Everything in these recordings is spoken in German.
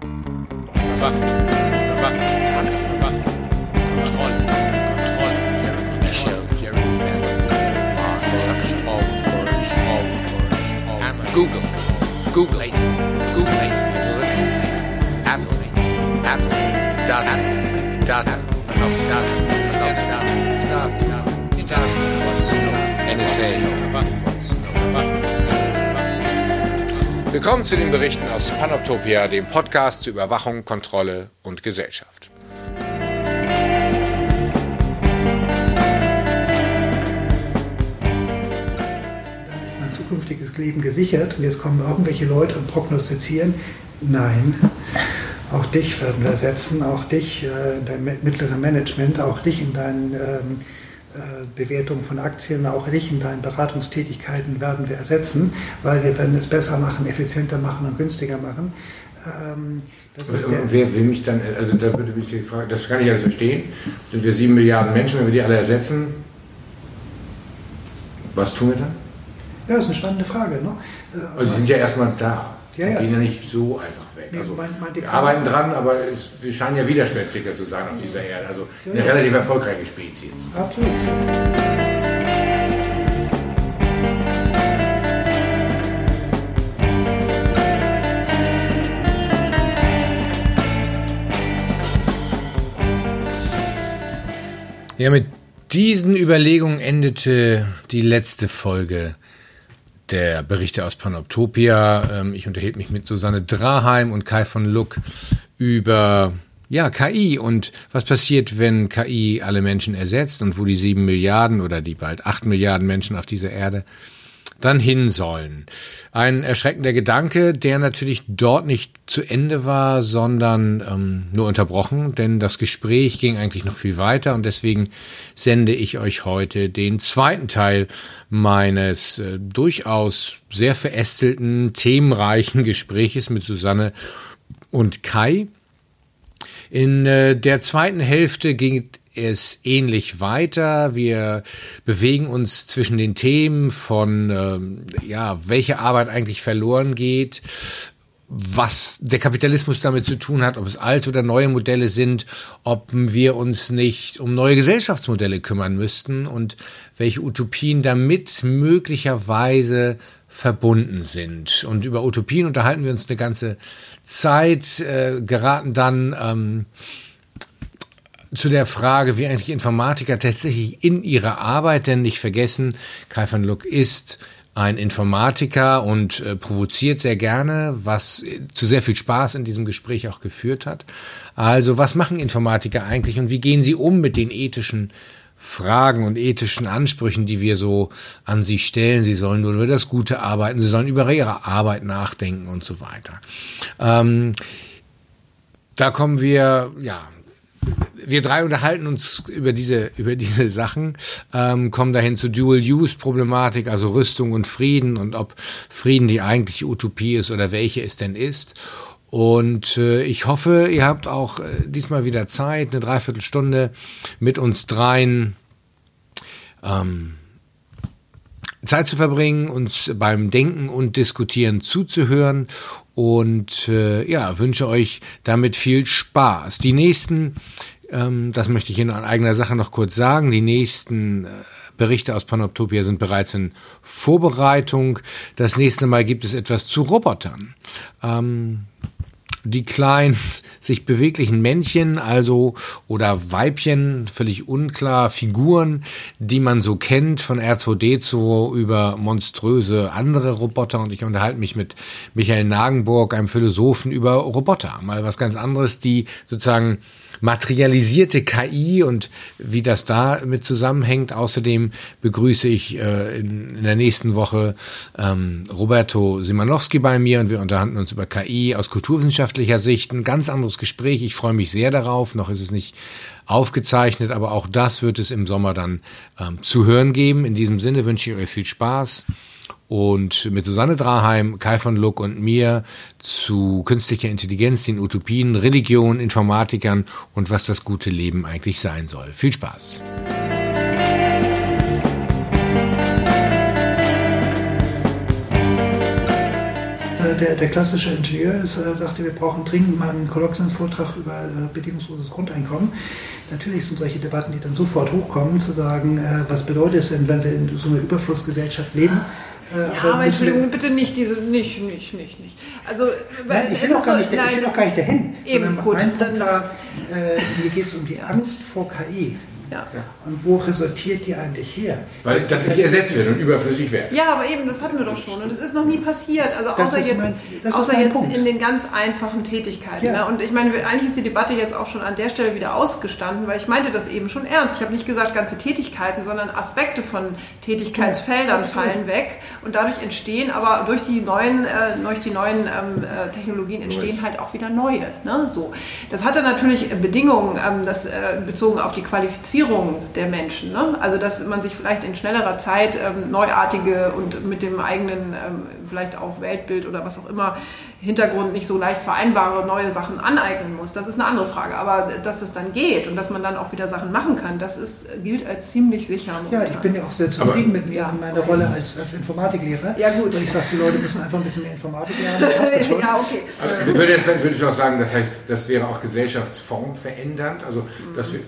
Überwachen. Überwachen. Tanzen. Überwachen. Kontrolle. Kontrolle. Jeremy Michelle. Jeremy Bell. Mark. Suction. All. Orange. All. Orange. All. Hammer. Google. Google. Google. Google. Apple. Apple. Data. Data. Data. Data. Stasi. Stasi. NSA. Willkommen zu den Berichten aus Panoptopia, dem Podcast zu Überwachung, Kontrolle und Gesellschaft. Dann ist mein zukünftiges Leben gesichert und jetzt kommen irgendwelche Leute und prognostizieren, nein, auch dich werden wir ersetzen, auch dich, äh, dein mittlere Management, auch dich in deinen äh, Bewertungen von Aktien, auch dich in deinen Beratungstätigkeiten werden wir ersetzen, weil wir werden es besser machen, effizienter machen und günstiger machen. Ähm, wer will mich dann, also da würde mich die Frage, das kann ich alles verstehen, sind wir sieben Milliarden Menschen, wenn wir die alle ersetzen, was tun wir dann? Ja, das ist eine spannende Frage. Ne? Also, die sind ja erstmal da. Ja, ja. gehen ja nicht so einfach weg. Nee, also, wir arbeiten dran, aber es, wir scheinen ja widerspenstiger zu sein auf dieser Erde. Also eine relativ erfolgreiche Spezies. Absolut. Ja, mit diesen Überlegungen endete die letzte Folge der Berichte aus Panoptopia. Ähm, ich unterhielt mich mit Susanne Draheim und Kai von Luck über ja, KI und was passiert, wenn KI alle Menschen ersetzt und wo die sieben Milliarden oder die bald acht Milliarden Menschen auf dieser Erde dann hin sollen. Ein erschreckender Gedanke, der natürlich dort nicht zu Ende war, sondern ähm, nur unterbrochen, denn das Gespräch ging eigentlich noch viel weiter und deswegen sende ich euch heute den zweiten Teil meines äh, durchaus sehr verästelten, themenreichen Gespräches mit Susanne und Kai. In äh, der zweiten Hälfte ging es ähnlich weiter. Wir bewegen uns zwischen den Themen von, ähm, ja, welche Arbeit eigentlich verloren geht, was der Kapitalismus damit zu tun hat, ob es alte oder neue Modelle sind, ob wir uns nicht um neue Gesellschaftsmodelle kümmern müssten und welche Utopien damit möglicherweise verbunden sind. Und über Utopien unterhalten wir uns eine ganze Zeit, äh, geraten dann ähm, zu der Frage, wie eigentlich Informatiker tatsächlich in ihrer Arbeit, denn nicht vergessen, Kai van Luck ist ein Informatiker und äh, provoziert sehr gerne, was zu sehr viel Spaß in diesem Gespräch auch geführt hat. Also, was machen Informatiker eigentlich und wie gehen sie um mit den ethischen Fragen und ethischen Ansprüchen, die wir so an sie stellen? Sie sollen nur über das Gute arbeiten, sie sollen über ihre Arbeit nachdenken und so weiter. Ähm, da kommen wir, ja, wir drei unterhalten uns über diese, über diese Sachen, ähm, kommen dahin zur Dual-Use-Problematik, also Rüstung und Frieden und ob Frieden die eigentliche Utopie ist oder welche es denn ist. Und äh, ich hoffe, ihr habt auch äh, diesmal wieder Zeit, eine Dreiviertelstunde mit uns dreien ähm, Zeit zu verbringen, uns beim Denken und Diskutieren zuzuhören und äh, ja, wünsche euch damit viel Spaß. Die nächsten, ähm, das möchte ich in eigener Sache noch kurz sagen, die nächsten äh, Berichte aus Panoptopia sind bereits in Vorbereitung. Das nächste Mal gibt es etwas zu Robotern. Ähm, die kleinen, sich beweglichen Männchen, also oder Weibchen, völlig unklar, Figuren, die man so kennt, von R2D2 über monströse andere Roboter. Und ich unterhalte mich mit Michael Nagenburg, einem Philosophen, über Roboter. Mal was ganz anderes, die sozusagen materialisierte KI und wie das da mit zusammenhängt. Außerdem begrüße ich äh, in, in, der nächsten Woche ähm, Roberto Simanowski bei mir und wir unterhalten uns über KI aus kulturwissenschaftlicher Sicht. Ein ganz anderes Gespräch. Ich freue mich sehr darauf. Noch ist es nicht aufgezeichnet, aber auch das wird es im Sommer dann ähm, zu hören geben. In diesem Sinne wünsche ich euch viel Spaß und mit Susanne Draheim, Kai von Luck und mir zu künstlicher Intelligenz, den Utopien, Religion, Informatikern und was das gute Leben eigentlich sein soll. Viel Spaß! der, der klassische Ingenieur ist, äh, sagte, wir brauchen dringend mal einen Kolloquienvortrag über äh, bedingungsloses Grundeinkommen. Natürlich sind solche Debatten, die dann sofort hochkommen, zu sagen, äh, was bedeutet es denn, wenn wir in so einer Überflussgesellschaft leben? Äh, ja, aber, aber Entschuldigung, bitte nicht diese, nicht, nicht, nicht, nicht. Also, nein, ich will doch gar, nicht, nein, ich will doch gar nicht dahin. Eben, gut, mein Punkt war, äh, hier geht es um die Angst vor KI. Ja. Und wo resultiert die eigentlich her? Weil das nicht ersetzt wird und überflüssig wird. Ja, aber eben, das hatten wir doch schon. Und das ist noch nie passiert. Also außer jetzt, mein, außer jetzt in den ganz einfachen Tätigkeiten. Ja. Ne? Und ich meine, eigentlich ist die Debatte jetzt auch schon an der Stelle wieder ausgestanden, weil ich meinte das eben schon ernst. Ich habe nicht gesagt ganze Tätigkeiten, sondern Aspekte von Tätigkeitsfeldern ja, fallen weg. Und dadurch entstehen, aber durch die neuen, äh, durch die neuen ähm, äh, Technologien entstehen halt auch wieder neue. Ne? So. Das hatte natürlich Bedingungen, ähm, das, äh, bezogen auf die Qualifizierung Qualifizierung der Menschen. Ne? Also dass man sich vielleicht in schnellerer Zeit ähm, neuartige und mit dem eigenen ähm, vielleicht auch Weltbild oder was auch immer Hintergrund nicht so leicht vereinbare neue Sachen aneignen muss. Das ist eine andere Frage. Aber dass das dann geht und dass man dann auch wieder Sachen machen kann, das ist, gilt als ziemlich sicher. Momentan. Ja, ich bin ja auch sehr zufrieden Aber, mit mir ja. in meiner Rolle als, als Informatiklehrer. Ja, gut. Und ich sage, die Leute müssen einfach ein bisschen mehr Informatik lernen. ja, okay. Also, würde, jetzt, würde ich auch sagen, das heißt, das wäre auch Gesellschaftsform verändernd. Also, dass wir,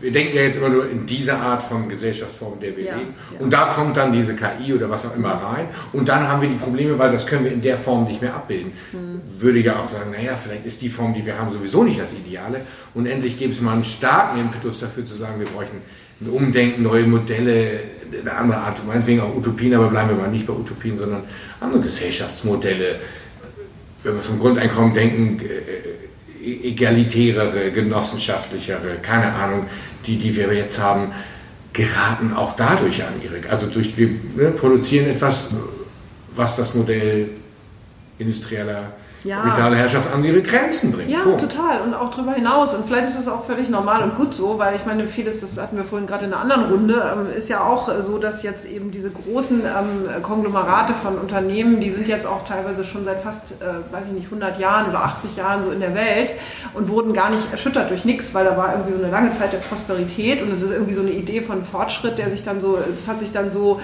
wir denken ja jetzt immer nur in diese Art von Gesellschaftsform, in der wir ja, leben. Ja. Und da kommt dann diese KI oder was auch immer rein. Und dann haben wir die Probleme, weil das können wir in der Form nicht mehr abbilden. Würde ja auch sagen, naja, vielleicht ist die Form, die wir haben, sowieso nicht das Ideale. Und endlich gäbe es mal einen starken Impetus dafür zu sagen, wir bräuchten ein Umdenken, neue Modelle, eine andere Art, meinetwegen auch Utopien, aber bleiben wir mal nicht bei Utopien, sondern andere Gesellschaftsmodelle. Wenn wir vom Grundeinkommen denken, äh, e-, egalitärere, genossenschaftlichere, keine Ahnung, die, die wir jetzt haben, geraten auch dadurch an ihre, also durch, wir ne, produzieren etwas, was das Modell industrieller ja. Herrschaft an ihre Grenzen bringt. Ja, Punkt. total. Und auch darüber hinaus. Und vielleicht ist das auch völlig normal und gut so, weil ich meine, vieles, das hatten wir vorhin gerade in einer anderen Runde, ähm, ist ja auch so, dass jetzt eben diese großen ähm, Konglomerate von Unternehmen, die sind jetzt auch teilweise schon seit fast, äh, weiß ich nicht, 100 Jahren oder 80 Jahren so in der Welt und wurden gar nicht erschüttert durch nichts, weil da war irgendwie so eine lange Zeit der Prosperität und es ist irgendwie so eine Idee von Fortschritt, der sich dann so, das hat sich dann so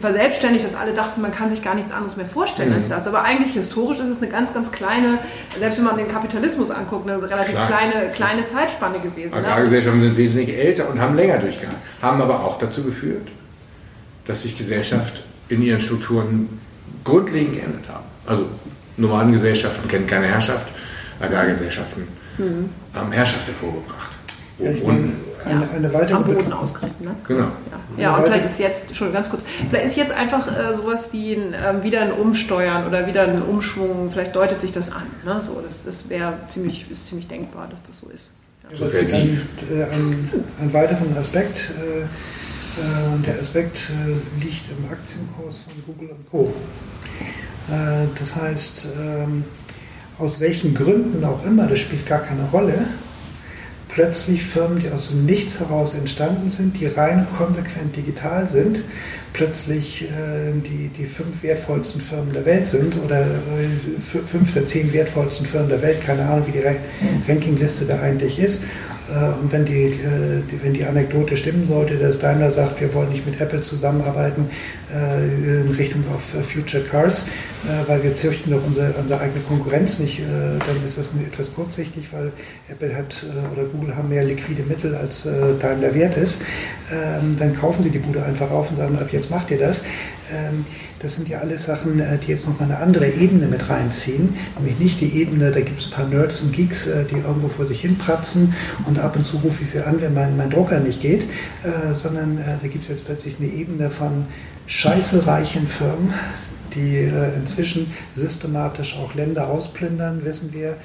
verselbstständigt, dass alle dachten, man kann sich gar nichts anderes mehr vorstellen mhm. als das. Aber eigentlich historisch ist es eine ganz, ganz kleine, selbst wenn man den Kapitalismus anguckt, eine relativ kleine, kleine Zeitspanne gewesen. Ne? Agrargesellschaften sind wesentlich älter und haben länger durchgehalten, haben aber auch dazu geführt, dass sich Gesellschaft in ihren Strukturen grundlegend geändert haben. Also Nomadengesellschaften kennen keine Herrschaft, Agrargesellschaften mhm. haben Herrschaft hervorgebracht. Ja, ich meine, eine, eine weitere Am Boden ausgerichtet, ne? Genau. Ja, ja und vielleicht ist jetzt, schon ganz kurz, vielleicht ist jetzt einfach äh, sowas wie ein, äh, wieder ein Umsteuern oder wieder ein Umschwung, vielleicht deutet sich das an. Ne? So, das das wäre ziemlich, ist ziemlich denkbar, dass das so ist. Ja. Subversiv. Ein, äh, ein, ein weiteren Aspekt, äh, äh der Aspekt äh, liegt im Aktienkurs von Google und Co. das heißt, ähm, aus welchen Gründen auch immer, das spielt gar keine Rolle, plötzlich Firmen, die aus dem Nichts heraus entstanden sind, die rein konsequent digital sind, plötzlich äh, die, die fünf wertvollsten Firmen der Welt sind oder äh, fünf der zehn wertvollsten Firmen der Welt, keine Ahnung, wie die Rankingliste da eigentlich ist. Äh, und wenn die, äh, die, wenn die Anekdote stimmen sollte, dass Daimler sagt, wir wollen nicht mit Apple zusammenarbeiten äh, in Richtung auf Future Cars, weil wir züchten doch unsere, unsere eigene Konkurrenz nicht, dann ist das etwas kurzsichtig, weil Apple hat oder Google haben mehr liquide Mittel als Daimler wert ist. Ähm, dann kaufen sie die Bude einfach auf und sagen, ab jetzt macht ihr das. Das sind ja alles Sachen, äh, die jetzt nochmal eine andere Ebene mit reinziehen. Nämlich nicht die Ebene, da gibt es ein paar Nerds und Geeks, äh, die irgendwo vor sich hin pratzen und ab und zu rufe ich sie an, wenn mein, mein Drucker nicht geht, äh, sondern da gibt es jetzt plötzlich eine Ebene von scheißereichen Firmen, die äh, inzwischen systematisch auch Länder ausplündern, wissen wir,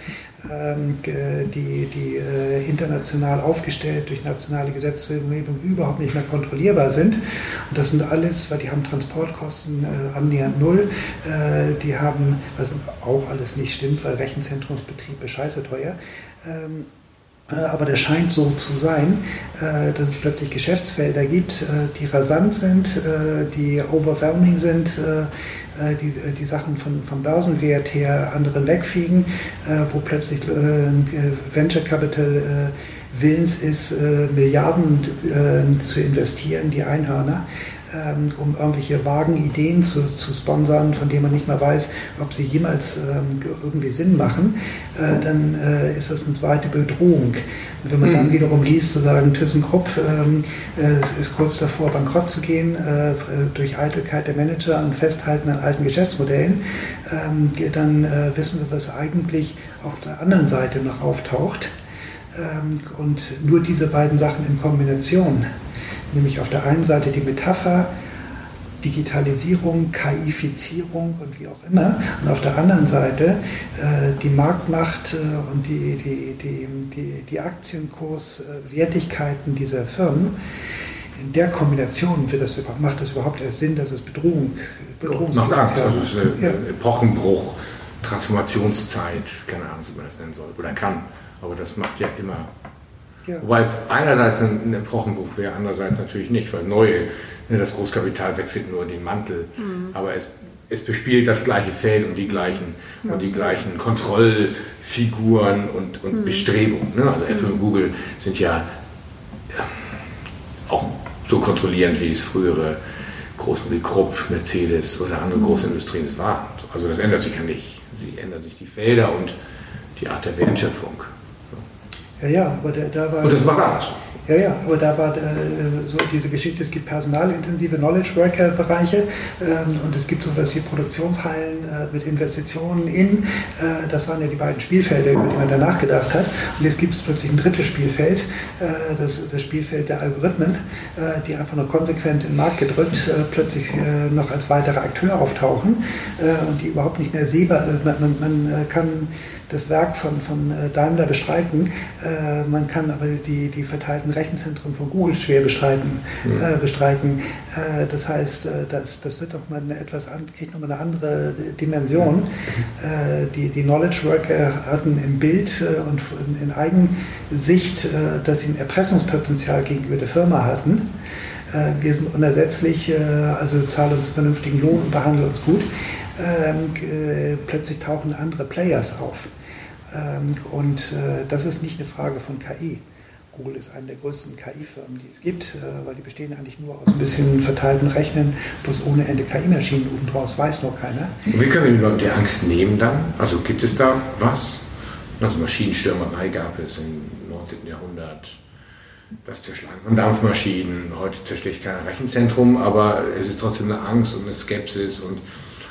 ähm, die, die äh, international aufgestellt durch nationale Gesetzgebung überhaupt nicht mehr kontrollierbar sind. Und das sind alles, weil die haben Transportkosten äh, annähernd null, die haben, was auch alles nicht stimmt, weil Rechenzentrumsbetrieb ist scheiße teuer. Ähm, aber der scheint so zu sein, dass es plötzlich Geschäftsfelder gibt, die rasant sind, die overwhelming sind, die, äh, die Sachen von, vom Börsenwert her anderen wegfliegen, äh, wo plötzlich Venture Capital willens ist, Milliarden zu investieren, die Einhörner. Ähm, um irgendwelche vagen Ideen zu, zu sponsern, von denen man nicht mal weiß, ob sie jemals ähm, irgendwie Sinn machen, äh, dann äh, ist das eine zweite Bedrohung. Und wenn man mhm. dann wiederum liest, zu sagen, ThyssenKrupp ähm, äh, ist kurz davor, bankrott zu gehen, äh, durch Eitelkeit der Manager und Festhalten an alten Geschäftsmodellen, ähm, dann äh, wissen wir, was eigentlich auf der anderen Seite noch auftaucht. Ähm, und nur diese beiden Sachen in Kombination, nämlich auf der einen Seite die Metapher, Digitalisierung, KIfizierung und wie auch immer. Und auf der anderen Seite äh, die Marktmacht äh, und die, die, die, die, die Aktienkurswertigkeiten dieser Firmen. In der Kombination das, macht das überhaupt erst Sinn, dass es Bedrohung, Bedrohung Macht Angst, also es ist ein ja. Epochenbruch, Transformationszeit, keine Ahnung, wie man das nennen soll, oder kann. Aber das macht ja immer. Ja. Wobei es einerseits ein Epochenbruch wäre, andererseits natürlich nicht, weil neue, ne, das Großkapital wechselt nur den Mantel, mhm. aber es, es bespielt das gleiche Feld und die gleichen, ja. und die gleichen Kontrollfiguren und, und mhm. Bestrebungen. Ne? Also Apple mhm. und Google sind ja, ja auch so kontrollierend, wie es frühere Großen wie Krupp, Mercedes oder andere mhm. große Industrien es waren. Also das ändert sich ja nicht. Sie ändern sich die Felder und die Art der Wertschöpfung. Ja, ja, aber da, da war. Und das macht Angst. Ja, ja, aber da war äh, so diese Geschichte, es gibt personalintensive Knowledge Worker Bereiche ähm, und es gibt sowas wie Produktionshallen äh, mit Investitionen in, äh, das waren ja die beiden Spielfelder, über die man danach gedacht hat. Und jetzt gibt es plötzlich ein drittes Spielfeld, äh, das, das Spielfeld der Algorithmen, äh, die einfach nur konsequent in den Markt gedrückt äh, plötzlich noch als weitere Akteur auftauchen und die überhaupt nicht mehr sehbar, man, man, man kann das Werk von, von äh, Daimler bestreiten. Äh, man kann aber die, die verteilten Rechenzentren von Google schwer bestreiten. Mhm. Äh, bestreiten. Äh, das heißt, äh, das, das wird doch mal eine etwas an, kriegt nochmal eine andere Dimension. Äh, die, die Knowledge Worker hatten im Bild und in, in Eigensicht, dass sie ein Erpressungspotenzial gegenüber der Firma hatten wir sind unersetzlich, also zahlen uns einen vernünftigen Lohn und behandeln uns gut. Ähm, plötzlich tauchen andere Players auf. Ähm, und äh, das ist nicht eine Frage von KI. Google ist eine der größten KI-Firmen, die es gibt, äh, weil die bestehen eigentlich nur aus ein bisschen verteilten Rechnen, bloß ohne Ende KI-Maschinen oben draus, weiß nur keiner. Und wie können wir den Leuten die Angst nehmen dann? Also gibt es da was? Also Maschinenstürmerei gab es im 19. Jahrhundert, das Zerschlagen von Dampfmaschinen. Heute zerschlägt kein Rechenzentrum, aber es ist trotzdem eine Angst und eine Skepsis und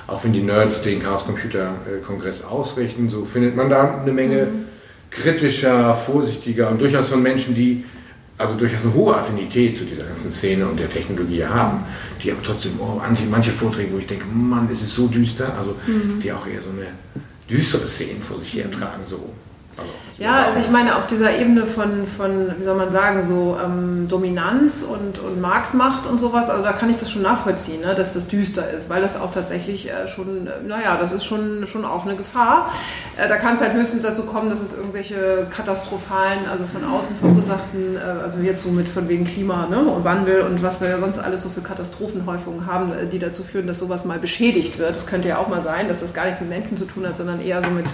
auch wenn die Nerds den Chaos Computer Kongress ausrichten, so findet man da eine Menge mhm. kritischer, vorsichtiger und durchaus von Menschen, die also durchaus eine hohe Affinität zu dieser ganzen Szene und der Technologie haben, die aber trotzdem, oh, manche Vorträge, wo ich denke, Mann, ist es so düster, also mhm. die auch eher so eine düstere Szene vor sich her tragen, so ja, also ich meine, auf dieser Ebene von, von wie soll man sagen, so ähm, Dominanz und, und Marktmacht und sowas, also da kann ich das schon nachvollziehen, ne, dass das düster ist, weil das auch tatsächlich äh, schon, äh, naja, das ist schon, schon auch eine Gefahr. Äh, da kann es halt höchstens dazu kommen, dass es irgendwelche katastrophalen, also von außen verursachten, äh, also jetzt so mit von wegen Klima ne, und Wandel und was wir sonst alles so für Katastrophenhäufungen haben, äh, die dazu führen, dass sowas mal beschädigt wird. Das könnte ja auch mal sein, dass das gar nichts mit Menschen zu tun hat, sondern eher so mit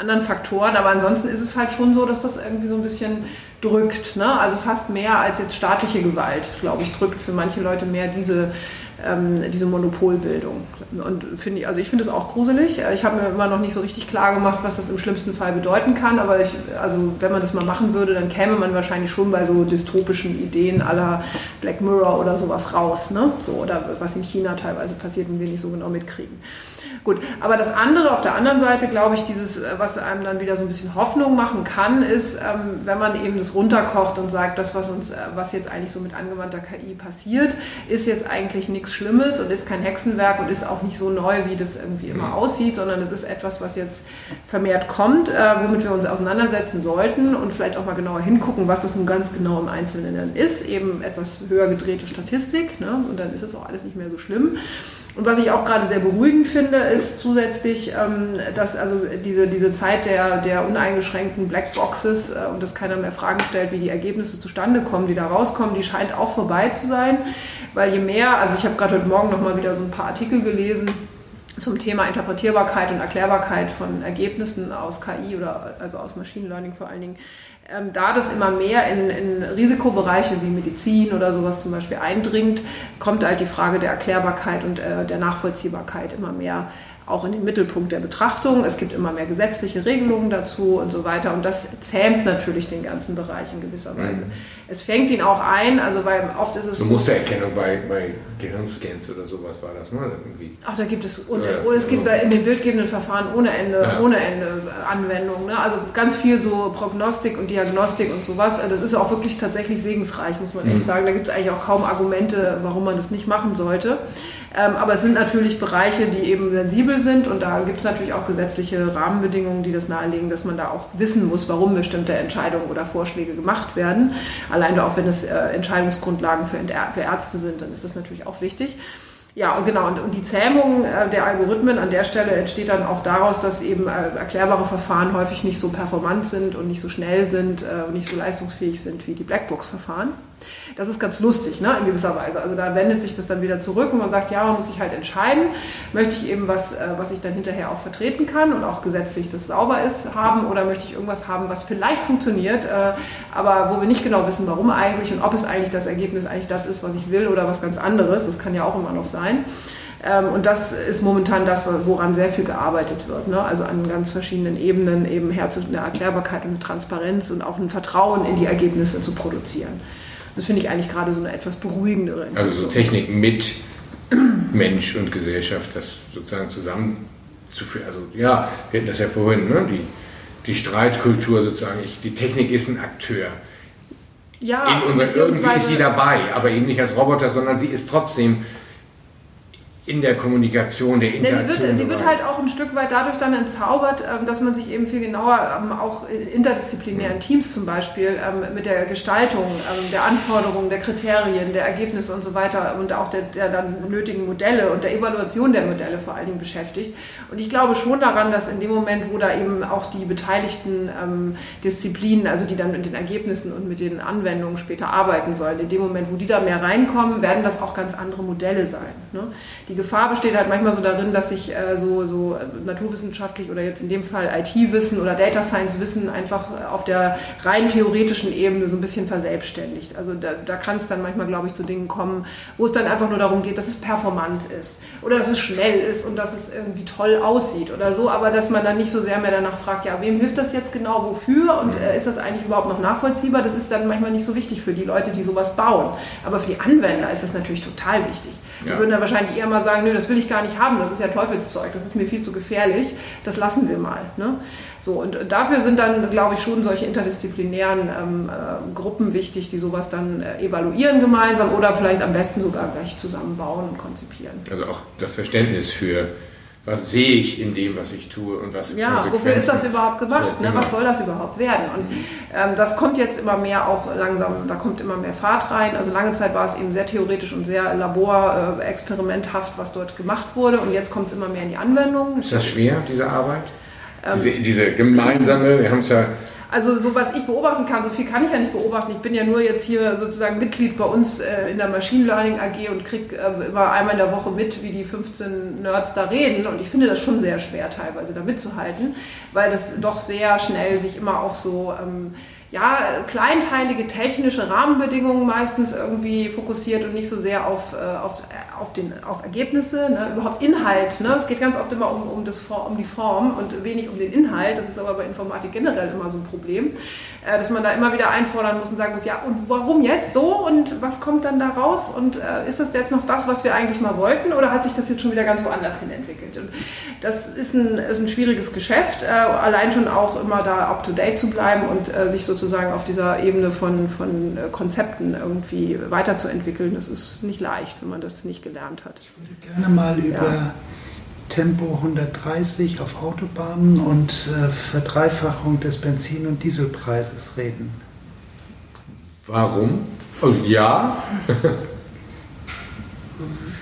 anderen Faktoren. Aber ansonsten ist es halt schon so, dass das irgendwie so ein bisschen drückt. Ne? Also fast mehr als jetzt staatliche Gewalt, glaube ich, drückt für manche Leute mehr diese, ähm, diese Monopolbildung. Und finde ich, also ich finde es auch gruselig. Ich habe mir immer noch nicht so richtig klar gemacht, was das im schlimmsten Fall bedeuten kann. Aber ich, also wenn man das mal machen würde, dann käme man wahrscheinlich schon bei so dystopischen Ideen aller Black Mirror oder sowas raus. Ne? So, oder was in China teilweise passiert und wir nicht so genau mitkriegen. Gut, aber das andere auf der anderen Seite, glaube ich, dieses, äh, was einem dann wieder so ein bisschen Hoffnung machen kann, ist, ähm, wenn man eben das runterkocht und sagt, das, was uns, äh, was jetzt eigentlich so mit angewandter KI passiert, ist jetzt eigentlich nichts Schlimmes und ist kein Hexenwerk und ist auch nicht so neu, wie das irgendwie immer mhm. aussieht, sondern es ist etwas, was jetzt vermehrt kommt, äh, womit wir uns auseinandersetzen sollten und vielleicht auch mal genauer hingucken, was das nun ganz genau im Einzelnen ist. Eben etwas höher gedrehte Statistik ne? und dann ist es auch alles nicht mehr so schlimm. Und was ich auch gerade sehr beruhigend finde, ist zusätzlich, ähm, dass also diese, diese Zeit der, der uneingeschränkten Blackboxes äh, und dass keiner mehr Fragen stellt, wie die Ergebnisse zustande kommen, die da rauskommen, die scheint auch vorbei zu sein. Weil je mehr, also ich habe gerade heute Morgen nochmal wieder so ein paar Artikel gelesen, zum Thema Interpretierbarkeit und Erklärbarkeit von Ergebnissen aus KI oder also aus Machine Learning vor allen Dingen, ähm, da das immer mehr in, in, Risikobereiche wie Medizin oder sowas zum Beispiel eindringt, kommt halt die Frage der Erklärbarkeit und äh, der Nachvollziehbarkeit immer mehr auch in den Mittelpunkt der Betrachtung. Es gibt immer mehr gesetzliche Regelungen dazu und so weiter. Und das zähmt natürlich den ganzen Bereich in gewisser Weise. Mhm. Es fängt ihn auch ein, also weil oft ist es. So Mustererkennung bei, bei Gehirnscans oder sowas war das, ne? Irgendwie. Ach, da gibt es, ohne, ja, es gibt in den bildgebenden Verfahren ohne Ende, ja. ohne Ende Anwendungen. Ne? Also ganz viel so Prognostik und Diagnostik und sowas. Das ist auch wirklich tatsächlich segensreich, muss man echt mhm. sagen. Da gibt es eigentlich auch kaum Argumente, warum man das nicht machen sollte. Ähm, aber es sind natürlich Bereiche, die eben sensibel sind und da gibt es natürlich auch gesetzliche Rahmenbedingungen, die das nahelegen, dass man da auch wissen muss, warum bestimmte Entscheidungen oder Vorschläge gemacht werden. Allein auch wenn es äh, Entscheidungsgrundlagen für, für Ärzte sind, dann ist das natürlich auch wichtig. Ja, und genau, und, die Zähmung äh, der Algorithmen an der Stelle entsteht dann auch daraus, dass eben äh, erklärbare Verfahren häufig nicht so performant sind und nicht so schnell sind und nicht so leistungsfähig sind wie die Blackbox-Verfahren. Das ist ganz lustig, ne, in gewisser Weise. Also da wendet sich das dann wieder zurück und man sagt, ja, man muss sich halt entscheiden, möchte ich eben was, äh, was ich dann hinterher auch vertreten kann und auch gesetzlich das sauber ist, haben oder möchte ich irgendwas haben, was vielleicht funktioniert, äh, aber wo wir nicht genau wissen, warum eigentlich und ob es eigentlich das Ergebnis eigentlich das ist, was ich will oder was ganz anderes. Das kann ja auch immer noch sein. Ähm, und das ist momentan das, woran sehr viel gearbeitet wird. Ne? Also an ganz verschiedenen Ebenen eben her zu einer Erklärbarkeit und eine Transparenz und auch ein Vertrauen in die Ergebnisse zu produzieren. Das finde ich eigentlich gerade so eine etwas beruhigendere. Also so Technik mit Mensch und Gesellschaft, das sozusagen zusammenzuführen. Also ja, wir hatten das ja vorhin, ne? die, die Streitkultur sozusagen. Ich, die Technik ist ein Akteur. Ja, in unseren, irgendwie ist sie dabei, aber eben nicht als Roboter, sondern sie ist trotzdem in der Kommunikation, der Interaktion. Nee, sie, wird, sie wird, halt auch ein Stück weit dadurch dann entzaubert, ähm, dass man sich eben viel genauer ähm, auch in interdisziplinären Teams zum Beispiel ähm, mit der Gestaltung der Anforderungen, der Kriterien, der Ergebnisse und so weiter und auch der, der dann nötigen Modelle und der Evaluation der Modelle vor allen Dingen beschäftigt. Und ich glaube schon daran, dass in dem Moment, wo da eben auch die beteiligten Disziplinen, also die dann mit den Ergebnissen und mit den Anwendungen später arbeiten sollen, in dem Moment, wo die da mehr reinkommen, werden das auch ganz andere Modelle sein. Ne? Die Gefahr besteht halt manchmal so darin, dass sich äh, so, so naturwissenschaftlich oder jetzt in dem Fall IT-Wissen oder Data Science-Wissen einfach auf der rein theoretischen Ebene so ein bisschen verselbstständigt. Also da, da kann es dann manchmal, glaube ich, zu Dingen kommen, wo es dann einfach nur darum geht, dass es performant ist oder dass es schnell ist und dass es irgendwie toll aussieht oder so, aber dass man dann nicht so sehr mehr danach fragt, ja, wem hilft das jetzt genau, wofür und äh, ist das eigentlich überhaupt noch nachvollziehbar? Das ist dann manchmal nicht so wichtig für die Leute, die sowas bauen. Aber für die Anwender ist das natürlich total wichtig. Ja. Die würden dann wahrscheinlich eher mal sagen, nö, das will ich gar nicht haben, das ist ja Teufelszeug, das ist mir viel zu gefährlich, das lassen wir mal. Ne? So, und dafür sind dann, glaube ich, schon solche interdisziplinären ähm, äh, Gruppen wichtig, die sowas dann äh, evaluieren gemeinsam oder vielleicht am besten sogar gleich zusammenbauen und konzipieren. Also auch das Verständnis für was sehe ich in dem, was ich tue und was Ja, wofür ist das überhaupt gemacht? So, ne? Was soll das überhaupt werden? Und mhm. ähm, das kommt jetzt immer mehr auch langsam, da kommt immer mehr Fahrt rein. Also lange Zeit war es eben sehr theoretisch und sehr laborexperimenthaft, was dort gemacht wurde und jetzt kommt es immer mehr in die Anwendung. Ist das schwer, diese Arbeit? Ähm, diese, diese gemeinsame, wir haben es ja also so was ich beobachten kann, so viel kann ich ja nicht beobachten. Ich bin ja nur jetzt hier sozusagen Mitglied bei uns äh, in der Machine Learning AG und kriege äh, immer einmal in der Woche mit, wie die 15 Nerds da reden. Und ich finde das schon sehr schwer teilweise da mitzuhalten, weil das doch sehr schnell sich immer auf so... Ähm, ja, kleinteilige technische Rahmenbedingungen meistens irgendwie fokussiert und nicht so sehr auf, äh, auf, auf, den, auf Ergebnisse, ne? überhaupt Inhalt. Ne? Es geht ganz oft immer um, um, das, um die Form und wenig um den Inhalt. Das ist aber bei Informatik generell immer so ein Problem. Äh, dass man da immer wieder einfordern muss und sagen muss, ja, und warum jetzt so und was kommt dann da raus und äh, ist das jetzt noch das, was wir eigentlich mal wollten oder hat sich das jetzt schon wieder ganz woanders hin entwickelt? Und das ist ein, ist ein schwieriges Geschäft, äh, allein schon auch immer da up-to-date zu bleiben und äh, sich sozusagen auf dieser Ebene von, von äh, Konzepten irgendwie weiterzuentwickeln. Das ist nicht leicht, wenn man das nicht gelernt hat. Ich würde gerne mal über ja Tempo 130 auf Autobahnen und äh, Verdreifachung des Benzin- und Dieselpreises reden. Warum? Oh, ja.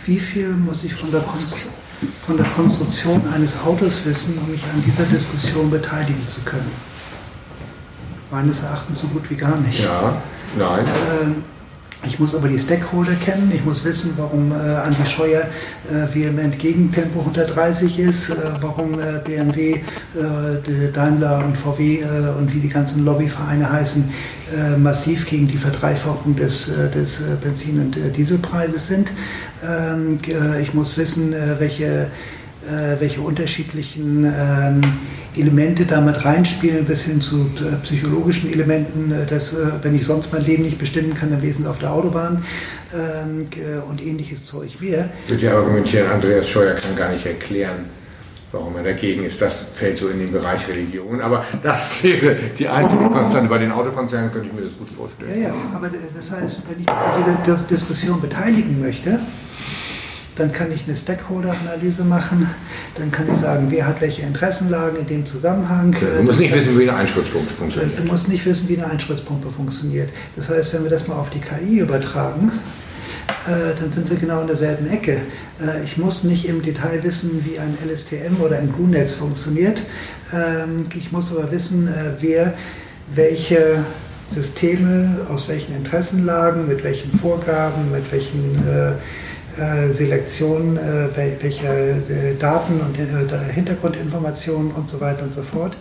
Wie viel muss ich von der, von der Konstruktion eines Autos wissen, um mich an dieser Diskussion beteiligen zu können? Meines Erachtens so gut wie gar nicht. Ja, nein. Ähm, Ich muss aber die Stakeholder kennen, ich muss wissen, warum äh, Andi Scheuer äh, vehement gegen Tempo 130 ist, äh, warum äh, BMW, äh, Daimler und VW äh, und wie die ganzen Lobbyvereine heißen, äh, massiv gegen die Verdreifachung des, des Benzin- und Dieselpreises sind. Ähm, ich muss wissen, welche äh, welche unterschiedlichen ähm, Elemente damit reinspielen, bis hin zu äh, psychologischen Elementen, äh, dass, wenn ich sonst mein Leben nicht bestimmen kann, dann wesen auf der Autobahn ähm, und ähnliches Zeug mehr. Ich würde ja argumentieren, Andreas Scheuer kann gar nicht erklären, warum er dagegen ist. Das fällt so in den Bereich Religion. Aber das wäre die einzige Konstante. Bei den Autokonzernen könnte ich mir das gut vorstellen. Ja, ja, aber das heißt, wenn ich an dieser Diskussion beteiligen möchte, dann kann ich eine Stakeholder-Analyse machen, dann kann ich sagen, wer hat welche Interessenlagen in dem Zusammenhang. du musst nicht wissen, wie eine Einspritzpumpe funktioniert. Du musst nicht wissen, wie eine Einspritzpumpe funktioniert. Das heißt, wenn wir das mal auf die KI übertragen, äh, dann sind wir genau in derselben Ecke. Äh, ich muss nicht im Detail wissen, wie ein LSTM oder ein GNU-Netz funktioniert. Ähm, ich muss aber wissen, äh, wer welche Systeme aus welchen Interessenlagen, mit welchen Vorgaben, mit welchen Selektion äh, welcher äh, Daten und Hintergrundinformationen und so weiter und so fort.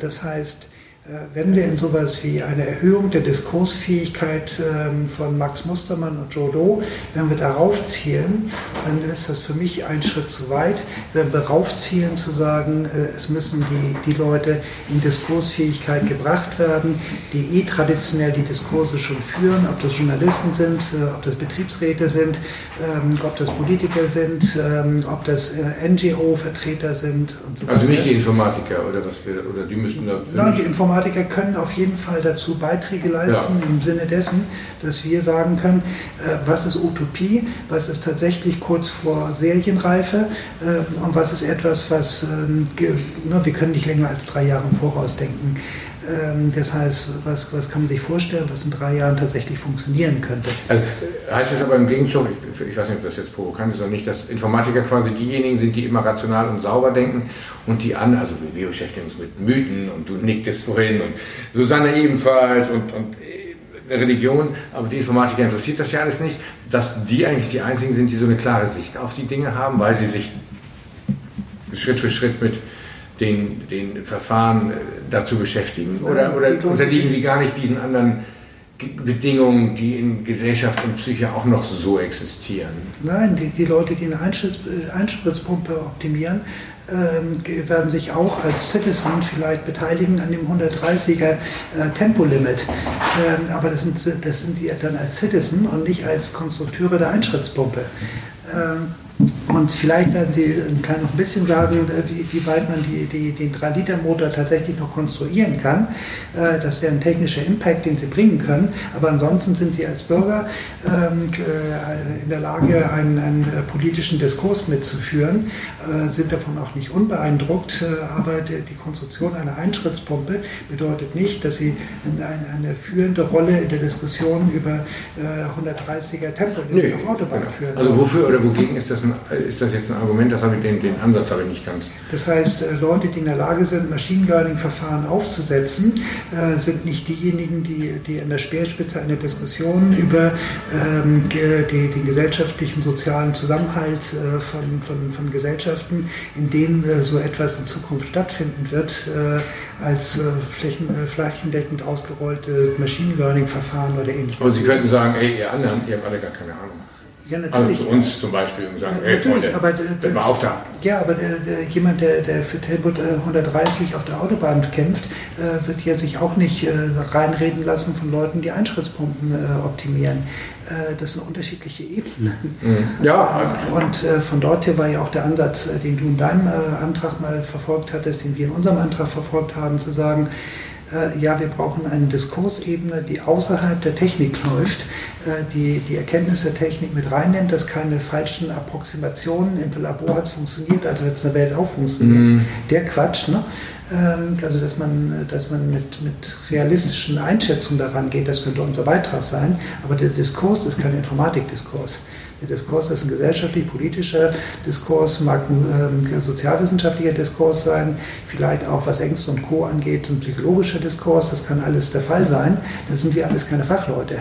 das heißt, äh, wenn wir in sowas wie eine Erhöhung der Diskursfähigkeit ähm, von Max Mustermann und Joe Doe, wenn wir darauf zielen, dann ist das für mich ein Schritt zu weit. Wenn wir darauf zielen zu sagen, äh, es müssen die, die Leute in Diskursfähigkeit gebracht werden, die eh traditionell die Diskurse schon führen, ob das Journalisten sind, äh, ob das Betriebsräte sind, ähm, ob das Politiker sind, ähm, ob das NGO-Vertreter sind. So also nicht die Informatiker oder was wir, oder die müssen da. Nein, die Informatiker Informatiker können auf jeden Fall dazu Beiträge leisten, ja. im Sinne dessen, dass wir sagen können, äh, was ist Utopie, was ist tatsächlich kurz vor Serienreife äh, und was ist etwas, was, ähm, ne, wir können nicht länger als drei Jahre im Voraus denken. Ähm, das heißt, was, was kann man sich vorstellen, was in drei Jahren tatsächlich funktionieren könnte? Also, heißt es aber im Gegenzug, ich, ich, weiß nicht, ob das jetzt provokant ist oder nicht, dass Informatiker quasi diejenigen sind, die immer rational und sauber denken und die anderen, also wir beschäftigen uns mit Mythen und du nicktest vorhin und Susanne ebenfalls und, und äh, Religion, aber die Informatiker interessiert das ja alles nicht, dass die eigentlich die einzigen sind, die so eine klare Sicht auf die Dinge haben, weil sie sich Schritt für Schritt mit den, den Verfahren äh, dazu beschäftigen? Oder, oder unterliegen Sie gar nicht diesen anderen Bedingungen, die in Gesellschaft und Psyche auch noch so existieren? Nein, die, die Leute, die eine Einspritz, Einspritzpumpe optimieren, ähm, werden sich auch als Citizen vielleicht beteiligen an dem 130er äh, Tempolimit. Ähm, aber das sind, das sind die dann als Citizen und nicht als Konstrukteure der Einspritzpumpe. Ähm, und vielleicht werden Sie kann noch ein bisschen sagen, äh, wie, wie weit man die, die, den 3-Liter-Motor tatsächlich noch konstruieren kann. Äh, das wäre ein technischer Impact, den Sie bringen können. Aber ansonsten sind Sie als Bürger ähm, äh, in der Lage, einen, einen politischen Diskurs mitzuführen, sind davon auch nicht unbeeindruckt. Aber die, Konstruktion einer Einschrittspumpe bedeutet nicht, dass Sie eine, führende Rolle in der Diskussion über 130er Tempo auf Autobahn führen. Also wofür oder wogegen ist das ein ist das jetzt ein Argument? Das habe ich, den, den Ansatz habe ich nicht ganz. Das heißt, äh, Leute, die in der Lage sind, Machine Learning-Verfahren aufzusetzen, äh, sind nicht diejenigen, die, die an der Speerspitze einer Diskussion über ähm, die, den gesellschaftlichen, sozialen Zusammenhalt äh, von, von, von Gesellschaften, in denen äh, so etwas in Zukunft stattfinden wird, als flächen, flächendeckend ausgerollte Machine Learning-Verfahren oder ähnliches. Aber Sie könnten sagen, ey, ihr anderen, ihr habt alle gar keine Ahnung. Ja, natürlich. Also zu uns zum Beispiel und sagen, hey Freunde, aber, das, mal auf da. Ja, aber der, der, jemand, der, der für Tempo 130 auf der Autobahn kämpft, äh, wird ja sich auch nicht äh, reinreden lassen von Leuten, die Einschrittspumpen äh, optimieren. Äh, das sind unterschiedliche Ebenen. Mhm. Ja. Und äh, von dort her war ja auch der Ansatz, äh, den du in deinem Antrag mal verfolgt hattest, den wir in unserem Antrag verfolgt haben, zu sagen, äh, ja, wir brauchen eine Diskursebene, die außerhalb der Technik läuft, äh, die die Erkenntnis der Technik mit reinnimmt, dass keine falschen Approximationen im Labor hat funktioniert, also wird es in der Welt auch funktionieren. Mm. Der Quatsch, ne? Ähm, also dass man, dass man mit, mit realistischen Einschätzungen daran geht, das könnte unser Beitrag sein, aber der Diskurs ist kein Informatikdiskurs. Der Diskurs ist ein gesellschaftlich-politischer Diskurs, mag ein ähm, sozialwissenschaftlicher Diskurs sein, vielleicht auch was Ängste und Co. angeht, ein psychologischer Diskurs, das kann alles der Fall sein. Da sind wir alles keine Fachleute.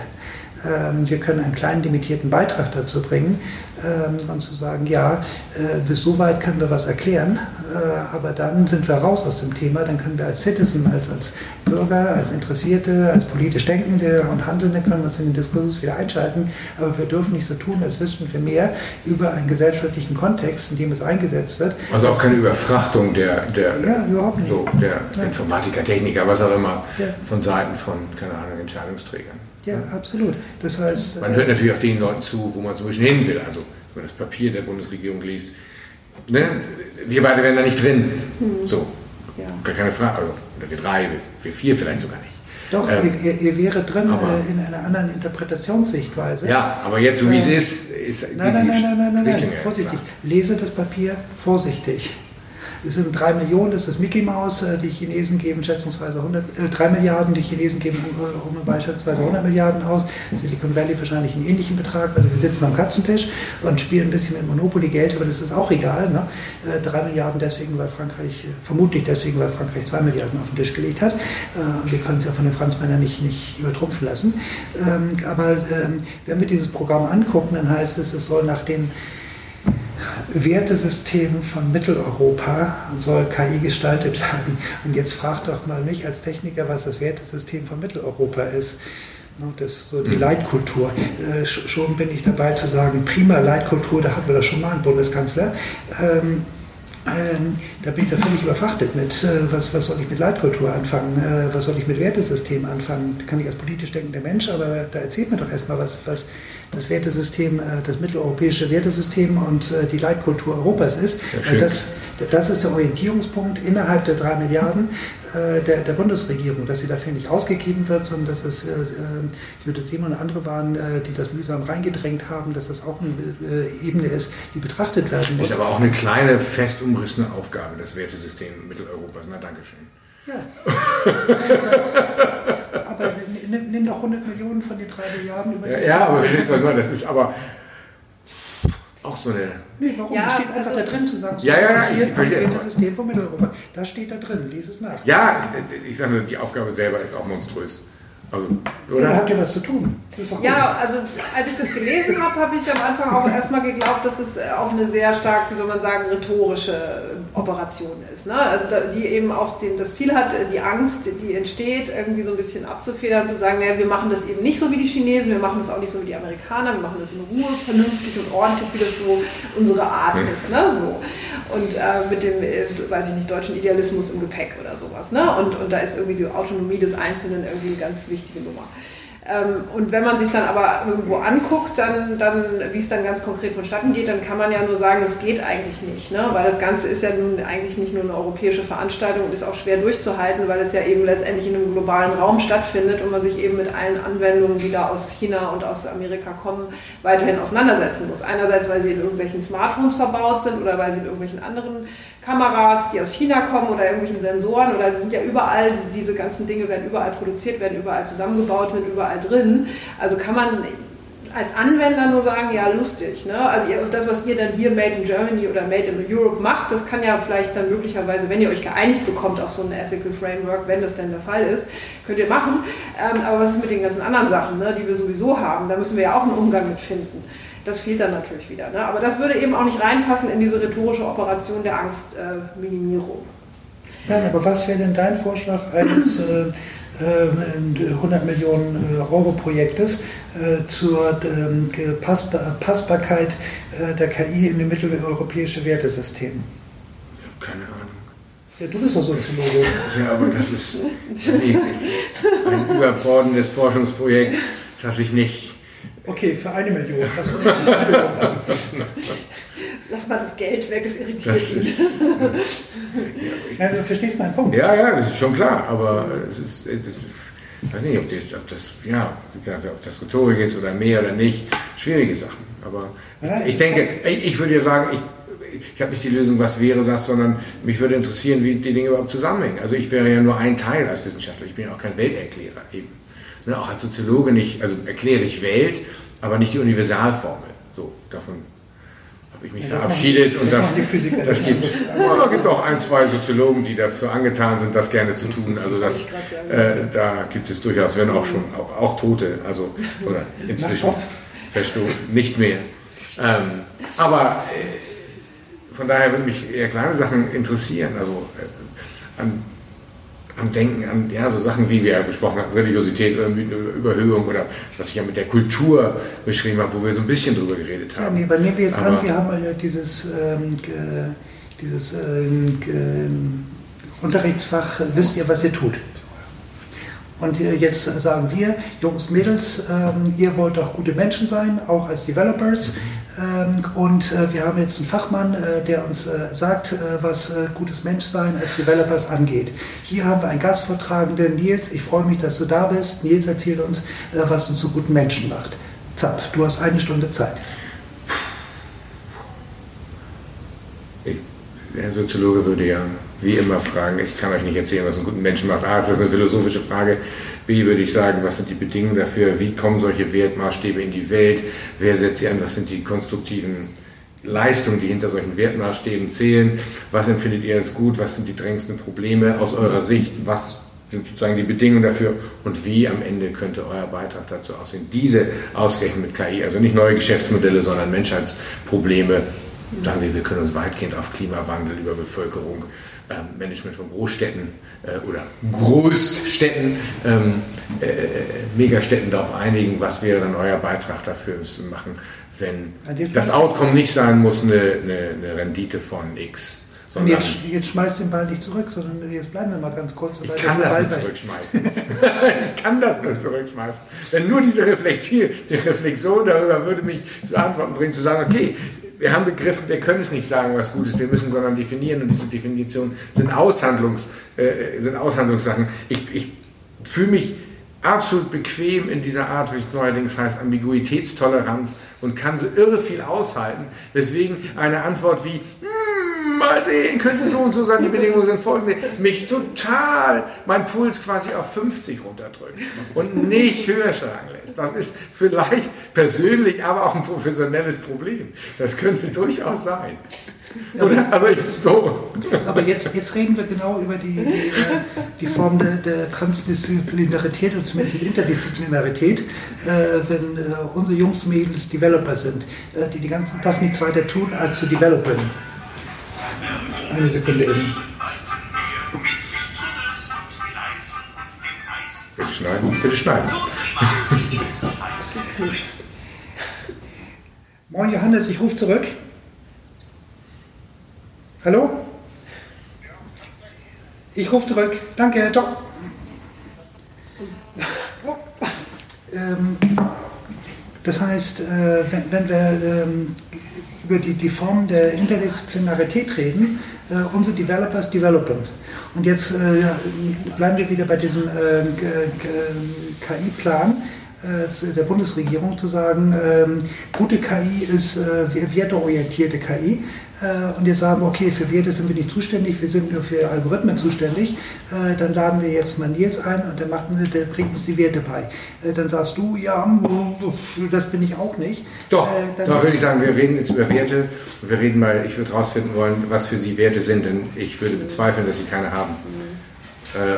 Ähm, wir können einen kleinen limitierten Beitrag dazu bringen ähm, und zu sagen, ja, äh, bis so weit können wir was erklären, äh, aber dann sind wir raus aus dem Thema, dann können wir als Citizen, als, als Bürger, als Interessierte, als politisch Denkende und Handelnde können uns in den Diskurs wieder einschalten, aber wir dürfen nicht so tun, als wüssten wir mehr über einen gesellschaftlichen Kontext, in dem es eingesetzt wird. Also auch keine Überfrachtung der, der, ja, überhaupt nicht. So, der ja. Informatiker, Techniker, was auch immer, ja. von Seiten von, keine Ahnung, Entscheidungsträgern. Ja, absolut. Das heißt, man hört natürlich auch den Leuten zu, wo man so ein bisschen hin will. Also, wenn man das Papier der Bundesregierung liest, ne? wir beide wären da nicht drin. Mhm. So, ja. gar keine Frage. Also, oder wir drei, wir, vier vielleicht sogar nicht. Doch, ähm, ihr, ihr wäre drin aber, äh, in einer anderen Interpretationssichtweise. Ja, aber jetzt, so wie es äh, ist, ist nein, die, nein, nein, nein, nein, nein, nein, vorsichtig. Lese das Papier vorsichtig. Es sind drei Millionen, das ist Mickey Mouse, äh, die Chinesen geben schätzungsweise 100, äh, 3 Milliarden, die Chinesen geben um, um beispielsweise 100 Milliarden aus, Silicon Valley wahrscheinlich einen ähnlichen Betrag, also wir sitzen am Katzentisch und spielen ein bisschen mit Monopoly Geld, aber das ist auch egal. Ne? Äh, 3 Milliarden deswegen, weil Frankreich, äh, vermutlich deswegen, weil Frankreich 2 Milliarden auf den Tisch gelegt hat. Äh, wir können es ja von den Franzmännern nicht, nicht übertrumpfen lassen. Ähm, aber ähm, wenn wir dieses Programm angucken, dann heißt es, es soll nach den Wertesystem von Mitteleuropa soll KI gestaltet werden. Und jetzt fragt doch mal mich als Techniker, was das Wertesystem von Mitteleuropa ist. Das ist so die mhm. Leitkultur. Äh, schon bin ich dabei zu sagen, prima Leitkultur, da hatten wir das schon mal, einen Bundeskanzler. Ähm, ähm, da bin ich da völlig überfrachtet mit, äh, was, was soll ich mit Leitkultur anfangen, äh, was soll ich mit Wertesystem anfangen. Kann ich als politisch denkender Mensch, aber da erzählt mir doch erstmal, was, was das Wertesystem, äh, das mitteleuropäische Wertesystem und äh, die Leitkultur Europas ist. Ja, das, das ist der Orientierungspunkt innerhalb der drei Milliarden der, der Bundesregierung, dass sie dafür nicht ausgegeben wird, sondern dass es äh, Judith Simon und andere waren, die das mühsam reingedrängt haben, dass das auch eine Ebene ist, die betrachtet werden muss. Ist aber auch eine kleine, fest umrissene Aufgabe, das Wertesystem Mitteleuropas. Na, Dankeschön. Ja. aber nimm, nimm, doch 100 Millionen von den 3 Milliarden über Ja, ja aber verstehst du, was meine? Das ist aber auch so eine. Nee, warum? Ja, steht einfach also, da drin zu sagen, so ja, ja, ja, ich verstehe. Das System von Mitteleuropa. Da steht da drin, lies es nach. Ja, ich sage nur, die Aufgabe selber ist auch monströs. Also, oder? Ja, habt ihr was zu tun? Ja, also als ich das gelesen habe, habe ich am Anfang auch erstmal geglaubt, dass es auch eine sehr stark, wie soll man sagen, rhetorische Operation ist. Ne? Also die eben auch den, das Ziel hat, die Angst, die entsteht, irgendwie so ein bisschen abzufedern, zu sagen, naja, wir machen das eben nicht so wie die Chinesen, wir machen das auch nicht so wie die Amerikaner, wir machen das in Ruhe, vernünftig und ordentlich, wie das so unsere Art ist. Ne? So. Und äh, mit dem, äh, weiß ich nicht, deutschen Idealismus im Gepäck oder sowas. Ne? Und, und da ist irgendwie die Autonomie des Einzelnen irgendwie ganz wichtige Nummer. Ähm, und wenn man sich dann aber irgendwo anguckt, dann, dann, wie es dann ganz konkret vonstatten geht, dann kann man ja nur sagen, es geht eigentlich nicht. Ne? Weil das Ganze ist ja nun eigentlich nicht nur eine europäische Veranstaltung und ist auch schwer durchzuhalten, weil es ja eben letztendlich in einem globalen Raum stattfindet und man sich eben mit allen Anwendungen, die da aus China und aus Amerika kommen, weiterhin auseinandersetzen muss. Einerseits, weil sie in irgendwelchen Smartphones verbaut sind oder weil sie in irgendwelchen anderen Kameras, die aus China kommen oder irgendwelchen Sensoren oder sie sind ja überall, diese ganzen Dinge werden überall produziert, werden überall zusammengebaut, sind überall drin. Also kann man als Anwender nur sagen, ja, lustig. Ne? Also ihr, das, was ihr dann hier Made in Germany oder Made in Europe macht, das kann ja vielleicht dann möglicherweise, wenn ihr euch geeinigt bekommt auf so ein Ethical Framework, wenn das denn der Fall ist, könnt ihr machen. Ähm, aber was ist mit den ganzen anderen Sachen, ne, die wir sowieso haben? Da müssen wir ja auch einen Umgang mit finden das fehlt dann natürlich wieder. Ne? Aber das würde eben auch nicht reinpassen in diese rhetorische Operation der Angstminimierung. Äh, Nein, aber was wäre denn dein Vorschlag eines äh, 100 äh, Millionen Euro Projektes äh, zur ähm, Passbarkeit äh, der KI in dem mitteleuropäische Wertesystem? Keine Ahnung. Ja, du bist doch Soziologe. Ja, aber das ist, nee, das ist ein überbordendes Forschungsprojekt, das ich nicht Okay, für eine Million. Lass mal das Geld weg, es irritiert das ihn. ja, du verstehst meinen Punkt. Ja, ja, das ist schon klar, aber es ist, ich weiß nicht, ob das, ob das, ja, ob das Rhetorik ist oder mehr oder nicht. Schwierige Sachen. Aber ja, ich, denke, ich würde ja sagen, ich, ich habe nicht die Lösung, was wäre das, sondern mich würde interessieren, wie die Dinge überhaupt zusammenhängen. Also ich wäre ja nur ein Teil als Wissenschaftler, ich bin ja auch kein Welterklärer eben ne, auch als Soziologe nicht, also erkläre ich Welt, aber nicht die Universalformel. So, davon habe ich mich ja, verabschiedet und das, das gibt, oh, gibt auch ein, zwei Soziologen, die dafür angetan sind, das gerne zu tun. Also das, äh, da gibt es durchaus, wenn auch schon auch, auch Tote, also oder inzwischen verstoßen, nicht mehr. Ähm, aber äh, von daher würde mich eher kleine Sachen interessieren, also äh, an am Denken an ja, so Sachen, wie wir besprochen haben, Religiosität oder Überhöhung oder was ich ja mit der Kultur beschrieben habe, wo wir so ein bisschen drüber geredet haben. Ja, nee, aber nehmen wir jetzt an, wir haben ja dieses, ähm, dieses ähm, Unterrichtsfach, wisst ihr, was ihr tut? Und jetzt sagen wir, Jungs, Mädels, ähm, ihr wollt doch gute Menschen sein, auch als Developers. Ähm, und äh, wir haben jetzt einen Fachmann, äh, der uns äh, sagt, was gutes Menschsein als Developers angeht. Hier haben wir einen Gastvortragenden, Nils. Ich freue mich, dass du da bist. Nils erzählt uns, was uns zu guten Menschen macht. Zapp, du hast eine Stunde Zeit. der Soziologe würde ja wie immer fragen, ich kann euch nicht erzählen, was einen guten Menschen macht. A, ist das eine philosophische Frage. B, würde ich sagen, was sind die Bedingungen dafür? Wie kommen solche Wertmaßstäbe in die Welt? Wer setzt sie an? Was sind die konstruktiven Leistungen, die hinter solchen Wertmaßstäben zählen? Was empfindet ihr als gut? Was sind die drängendsten Probleme aus eurer Sicht? Was sind sozusagen die Bedingungen dafür und wie am Ende könnte euer Beitrag dazu aussehen? Diese ausgerechnet mit KI, also nicht neue Geschäftsmodelle, sondern Menschheitsprobleme. Sagen wir, wir können uns weitgehend auf Klimawandel, über Bevölkerung, ähm, Management von Großstädten äh, oder Großstädten, ähm, äh, Megastädten darauf einigen, was wäre dann euer Beitrag dafür zu machen, wenn das Outcome nicht sein muss, eine, eine, eine Rendite von X. Und jetzt, jetzt schmeißt den Ball nicht zurück, sondern jetzt bleiben wir mal ganz kurz. Ich kann das nicht zurückschmeißen. ich kann das nur zurückschmeißen. Denn nur diese Reflexion darüber würde mich zu Antworten bringen, zu sagen, okay, wir haben begriffen, wir können es nicht sagen, was gut ist, wir müssen sondern definieren und diese Definitionen sind, Aushandlungs, äh, sind Aushandlungssachen. Ich, ich fühle mich absolut bequem in dieser Art, wie es neuerdings heißt, Ambiguitätstoleranz und kann so irre viel aushalten, weswegen eine Antwort wie, hm, mal sehen, könnte so und so sein, die Bedingungen sind folgende, mich total, mein Puls quasi auf 50 runterdrückt und nicht höher schlagen lässt. Das ist vielleicht persönlich, aber auch ein professionelles Problem. Das könnte durchaus sein. Oder, also ich, so. Aber jetzt, jetzt reden wir genau über die, die, äh, die Form der, der Transdisziplinarität oder zumindest Interdisziplinarität, äh, wenn äh, unsere Jungs und Mädels Developer sind, äh, die den ganzen Tag nichts weiter tun, als zu developen. Eine Sekunde eben. Bitte schneiden, bitte schneiden. Moin Johannes, ich rufe zurück. Hallo? Ich rufe zurück. Danke, ciao. Ähm, das heißt, äh, wenn, wir ähm, über die, die Form der Interdisziplinarität reden, äh, unsere Developers developen. Und jetzt äh, bleiben wir wieder bei diesem äh, KI-Plan äh, der Bundesregierung zu sagen, ähm, gute KI ist äh, werteorientierte KI. Äh, und jetzt sagen okay, für Werte sind wir nicht zuständig, wir sind nur für Algorithmen zuständig, äh, dann laden wir jetzt mal Nils ein und der, macht, der bringt uns die Werte bei. Äh, dann sagst du, ja, das bin ich auch nicht. Doch, doch würde ich sagen, wir reden jetzt über Werte und wir reden mal, ich würde herausfinden wollen, was für Sie Werte sind, denn ich würde bezweifeln, dass Sie keine haben.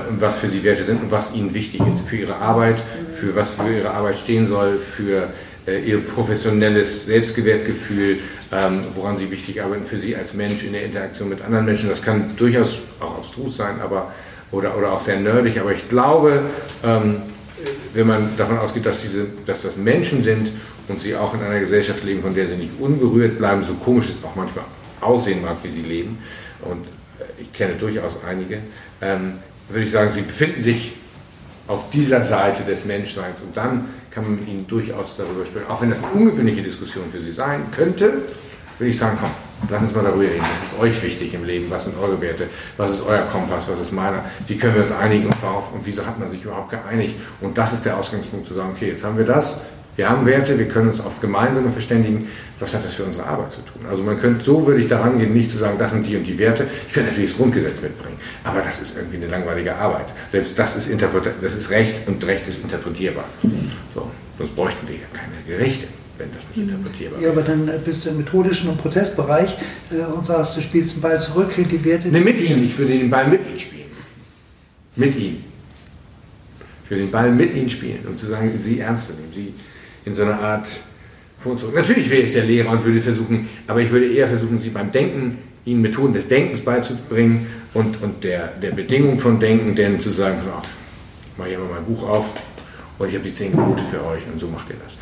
Und was für Sie Werte sind und was Ihnen wichtig ist für Ihre Arbeit, für was für Ihre Arbeit stehen soll, für Ihr professionelles Selbstgewertgefühl, ähm, woran sie wichtig arbeiten für sie als Mensch in der Interaktion mit anderen Menschen. Das kann durchaus auch abstrus sein, aber oder, oder auch sehr nerdig, aber ich glaube, ähm, wenn man davon ausgeht, dass, diese, dass das Menschen sind und sie auch in einer Gesellschaft leben, von der sie nicht unberührt bleiben, so komisch es auch manchmal aussehen mag, wie sie leben, und äh, ich kenne durchaus einige, ähm, würde ich sagen, sie befinden sich auf dieser Seite des Menschseins. Und dann kann man mit ihnen durchaus darüber sprechen. Auch wenn das eine ungewöhnliche Diskussion für sie sein könnte, würde ich sagen, komm, lass uns mal darüber reden. Was ist euch wichtig im Leben? Was sind eure Werte? Was ist euer Kompass? Was ist meiner? Wie können wir uns einigen und worauf? Und wieso hat man sich überhaupt geeinigt? Und das ist der Ausgangspunkt zu sagen, okay, jetzt haben wir das, wir haben Werte, wir können uns auf gemeinsame verständigen. Was hat das für unsere Arbeit zu tun? Also man könnte, so würde ich daran gehen, nicht zu sagen, das sind die und die Werte. Ich könnte natürlich das Grundgesetz mitbringen, aber das ist irgendwie eine langweilige Arbeit. Selbst das ist, das ist Recht und Recht ist interpretierbar. So, sonst bräuchten wir ja keine Gerichte. wenn das nicht interpretierbar ist. Ja, aber dann bist du im methodischen und Prozessbereich äh, und sagst, du spielst den Ball zurück, die Werte... Ne, mit ihm, ich würde den Ball mit ihm spielen. Mit ihm. Ich würde den Ball mit ihm spielen, um zu sagen, sie ernst zu nehmen, sie in so einer Art vor und zurück. Natürlich wäre ich der Lehrer und würde versuchen, aber ich würde eher versuchen, sie beim Denken, ihnen Methoden des Denkens beizubringen und, und der, der Bedingung von Denken, denn zu sagen, pass auf, ich mache hier mal mein Buch auf und ich habe die zehn Gebote für euch und so macht ihr das.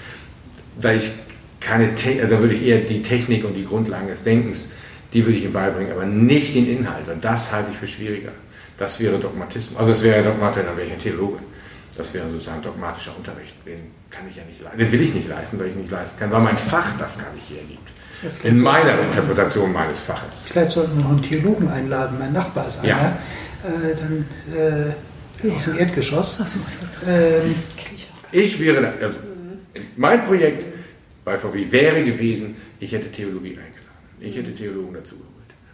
Weil ich keine, also da würde ich eher die Technik und die Grundlagen des Denkens, die würde ich ihm beibringen, aber nicht den Inhalt. Und das halte ich für schwieriger. Das wäre Dogmatismus. Also das wäre Dogmatik, dann wäre ich ein Theologe. Das wäre sozusagen dogmatischer Unterricht. Den kann ich ja nicht leisten. Den will ich nicht leisten, weil ich nicht leisten kann, weil mein Fach das gar nicht hergibt. Ja, In meiner Interpretation meines Faches. Vielleicht sollten wir noch einen Theologen einladen. Mein Nachbar ist einer. Ja. Äh, dann äh, aus dem Erdgeschoss. Ach so, ähm, ich wäre, da, also, mein Projekt bei VW wäre gewesen, ich hätte Theologie eingeladen. Ich hätte Theologen dazugeholt.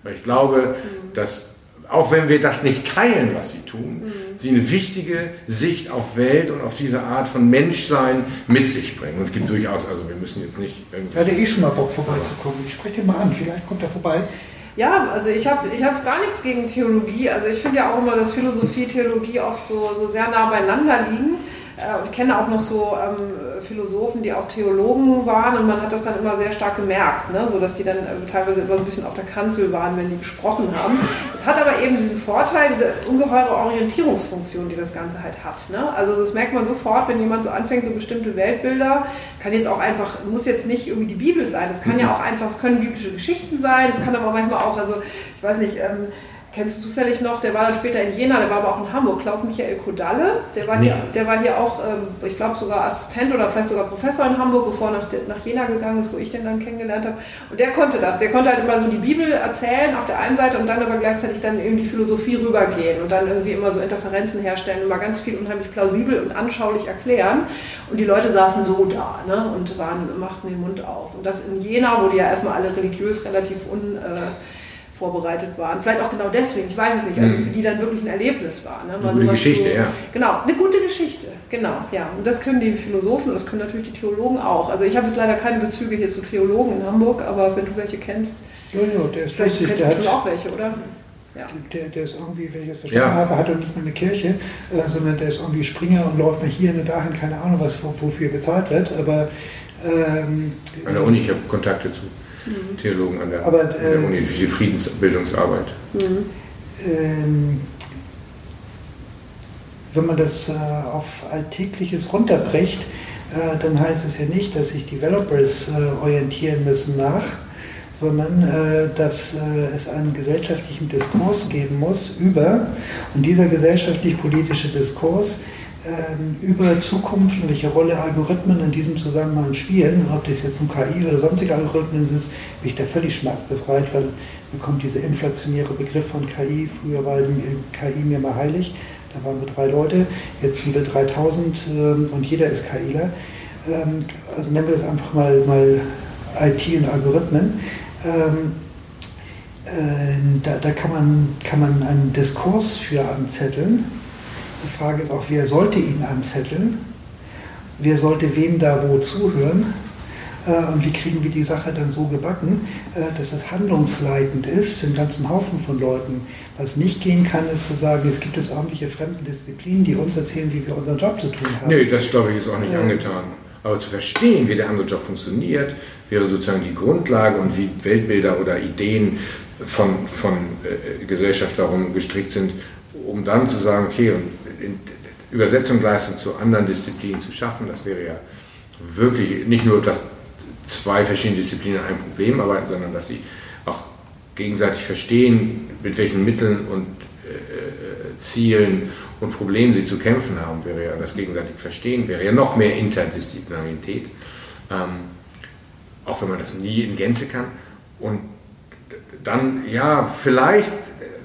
Weil ich glaube, dass auch wenn wir das nicht teilen, was sie tun, mhm. sie eine wichtige Sicht auf Welt und auf diese Art von Menschsein mit sich bringen. Und es gibt durchaus, also wir müssen jetzt nicht irgendwie. Ja, der eh schon mal Bock vorbeizukommen. Ich spreche den mal an, vielleicht kommt er vorbei. Ja, also ich habe ich hab gar nichts gegen Theologie. Also ich finde ja auch immer, dass Philosophie, Theologie oft so, so sehr nah beieinander liegen. Äh, und kenne auch noch so ähm, Philosophen, die auch Theologen waren und man hat das dann immer sehr stark gemerkt, ne? so dass die dann äh, teilweise immer so ein bisschen auf der Kanzel waren, wenn die gesprochen haben. Es hat aber eben diesen Vorteil, diese ungeheure Orientierungsfunktion, die das Ganze halt hat. Ne? Also das merkt man sofort, wenn jemand so anfängt, so bestimmte Weltbilder, kann jetzt auch einfach, muss jetzt nicht irgendwie die Bibel sein, es kann ja mhm. auch einfach, es können biblische Geschichten sein, es kann aber manchmal auch, also ich weiß nicht, ähm, Kennst du zufällig noch, der war dann später in Jena, der war aber auch in Hamburg, Klaus-Michael Kodalle, der war, ja. hier, der war hier auch, ähm, ich glaube sogar Assistent oder vielleicht sogar Professor in Hamburg, bevor er nach, nach Jena gegangen ist, wo ich den dann kennengelernt habe. Und der konnte das, der konnte halt immer so die Bibel erzählen auf der einen Seite und dann aber gleichzeitig dann eben die Philosophie rübergehen und dann irgendwie immer so Interferenzen herstellen, immer ganz viel unheimlich plausibel und anschaulich erklären. Und die Leute saßen so da ne, und waren, machten den Mund auf. Und das in Jena, wo die ja erstmal alle religiös relativ un... Äh, vorbereitet waren. Vielleicht auch genau deswegen, ich weiß es nicht, also mhm. für die dann wirklich ein Erlebnis war. Ne? Mal eine Geschichte, so, ja. Genau, eine gute Geschichte, genau, ja. Und das können die Philosophen und das können natürlich die Theologen auch. Also ich habe jetzt leider keine Bezüge hier zu Theologen in Hamburg, aber wenn du welche kennst, ja, ja, der ist vielleicht lustig, kennst du auch welche, oder? Ja. Der, der ist irgendwie, wenn ich das verstanden ja. habe, hat er nicht mal eine Kirche, äh, sondern der ist irgendwie Springer und läuft nach hier und dahin, keine Ahnung, was wofür bezahlt wird. Aber ähm, an der Uni, ich habe Kontakte zu mhm. Theologen an der, Aber, an der ähm, Uni, die Friedensbildungsarbeit. Mhm. Ähm, wenn man das äh, auf Alltägliches runterbricht, äh, dann heißt es ja nicht, dass sich Developers äh, orientieren müssen nach, sondern äh, dass äh, es einen gesellschaftlichen Diskurs geben muss über, und dieser gesellschaftlich-politische Diskurs über Zukunft und welche Rolle Algorithmen in diesem Zusammenhang spielen, ob das jetzt nun KI oder sonstige Algorithmen ist, bin ich da völlig schmerzbefreit, weil mir kommt dieser inflationäre Begriff von KI, früher war KI mir mal heilig, da waren wir drei Leute, jetzt sind wir 3000 ähm, und jeder ist KIler. Ähm, also nennen wir das einfach mal, mal IT und Algorithmen. Äh, da, da kann, man, kann man einen Diskurs für anzetteln die Frage ist auch, wer sollte ihn anzetteln? Wer sollte wem da wo zuhören? Äh, und wie kriegen wir die Sache dann so gebacken, äh, dass es handlungsleitend ist für einen ganzen Haufen von Leuten? Was nicht gehen kann, ist zu sagen, es gibt es ordentliche Fremdendisziplinen, die uns erzählen, wie wir unseren Job zu tun haben. Nee, das glaube ich ist auch nicht äh, angetan. Aber zu verstehen, wie der andere Job funktioniert, wäre sozusagen die Grundlage und wie Weltbilder oder Ideen von, von äh, Gesellschaft darum gestrickt sind, um dann zu sagen, okay, und Übersetzung, Leistung zu anderen Disziplinen zu schaffen. Das wäre ja wirklich nicht nur, dass zwei verschiedene Disziplinen an einem Problem arbeiten, sondern dass sie auch gegenseitig verstehen, mit welchen Mitteln und äh, Zielen und Problemen sie zu kämpfen haben, wäre ja das gegenseitig Verstehen, wäre ja noch mehr Interdisziplinarität, ähm, auch wenn man das nie in Gänze kann. Und dann, ja, vielleicht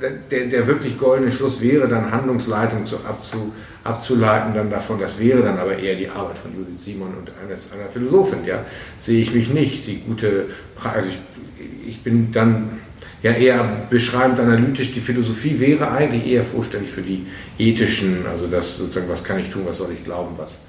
der, der wirklich goldene Schluss wäre dann Handlungsleitung zu, abzu, abzuleiten dann davon, das wäre dann aber eher die Arbeit von Judith Simon und eines, einer Philosophin, ja, sehe ich mich nicht. Die gute, also ich, ich bin dann ja eher beschreibend analytisch, die Philosophie wäre eigentlich eher vorstellig für die ethischen, also das sozusagen, was kann ich tun, was soll ich glauben, was,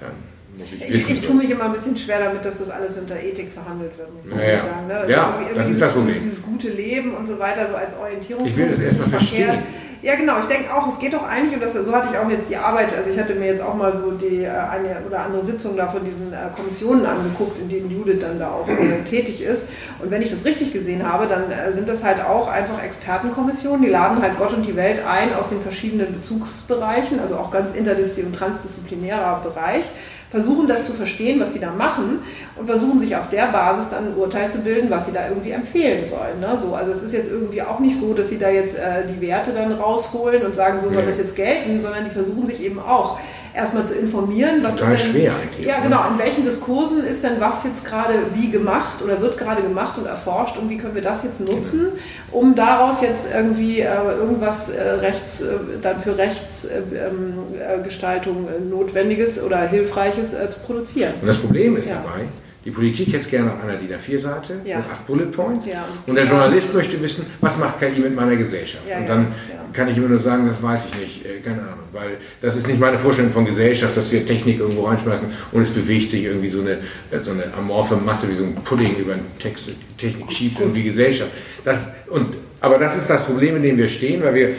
ähm, muss ich, ich wissen. Ich, tue mich immer ein bisschen schwer damit, dass das alles unter Ethik verhandelt wird, muss man naja. sagen. Ne? Also ja, das ist das Problem. Dieses gute Leben und so weiter, so als Orientierung. Ich will das erstmal verstehen. Ja, genau. Ich denke auch, es geht doch eigentlich, und das, so hatte ich auch jetzt die Arbeit, also ich hatte mir jetzt auch mal so die äh, eine oder andere Sitzung da von diesen äh, Kommissionen angeguckt, in denen Judith dann da auch äh, tätig ist. Und wenn ich das richtig gesehen habe, dann sind das halt auch einfach Expertenkommissionen, die laden halt Gott und die Welt ein aus den verschiedenen Bezugsbereichen, also auch ganz interdisziplinär und transdisziplinärer Bereich versuchen das zu verstehen, was die da machen und versuchen sich auf der Basis dann ein Urteil zu bilden, was sie da irgendwie empfehlen sollen. Ne? So, also es ist jetzt irgendwie auch nicht so, dass sie da jetzt äh, die Werte dann rausholen und sagen, so soll das jetzt gelten, sondern die versuchen sich eben auch erstmal zu informieren, was Total ist denn, schwer eigentlich. Ja, genau, in welchen Diskursen ist denn was jetzt gerade wie gemacht oder wird gerade gemacht und erforscht und wie können wir das jetzt nutzen, um daraus jetzt irgendwie äh, irgendwas äh, rechts, äh, dann für Rechtsgestaltung äh, ähm, äh, Notwendiges oder Hilfreiches äh, zu produzieren. Und das Problem ist ja. dabei, die Politik hätte es gerne auf einer DIN A4-Seite ja. mit acht Bullet Points. Ja, und, der Journalist möchte wissen, was macht KI mit meiner Gesellschaft? Ja, und dann kann ich immer nur sagen, das weiß ich nicht, äh, keine Ahnung, weil das ist nicht meine Vorstellung von Gesellschaft, dass wir Technik irgendwo reinschmeißen und es bewegt sich irgendwie so eine, äh, so eine amorphe Masse wie so ein Pudding über eine Text, Technik schiebt irgendwie Gesellschaft. Das, und, aber das ist das Problem, in dem wir stehen, weil wir mhm.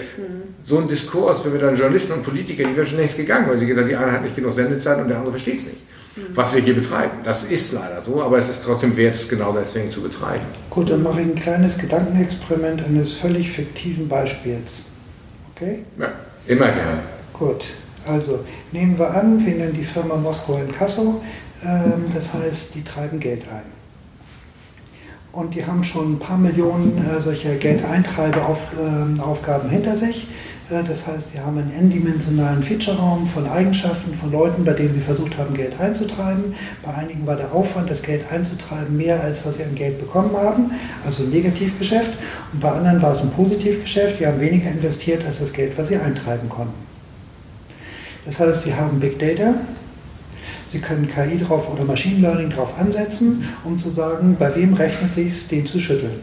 so einen Diskurs, wenn wir dann Journalisten und Politiker, die wären schon längst gegangen, weil sie gesagt haben, die eine hat nicht genug Sendezeit und der andere versteht es nicht was wir hier betreiben. Das ist leider so, aber es ist trotzdem wert, es genau deswegen zu betreiben. Gut, dann mache ich ein kleines Gedankenexperiment eines völlig fiktiven Beispiels. Okay? Ja, immer gerne. Gut, also nehmen wir an, wir nennen die Firma Moskau in Kassel, ähm, das heißt, die treiben Geld ein. Und die haben schon ein paar Millionen äh, solcher Geldeintreibeaufgaben ähm, hinter sich. Äh, das heißt, sie haben einen n-dimensionalen Feature-Raum von Eigenschaften von Leuten, bei denen sie versucht haben, Geld einzutreiben. Bei einigen war der Aufwand, das Geld einzutreiben, mehr als was sie an Geld bekommen haben, also ein Negativgeschäft. Und bei anderen war es ein Positivgeschäft, die haben weniger investiert als das Geld, was sie eintreiben konnten. Das heißt, sie haben Big Data, Sie können KI drauf oder Machine Learning drauf ansetzen, um zu sagen, bei wem rechnet es sich, den zu schütteln.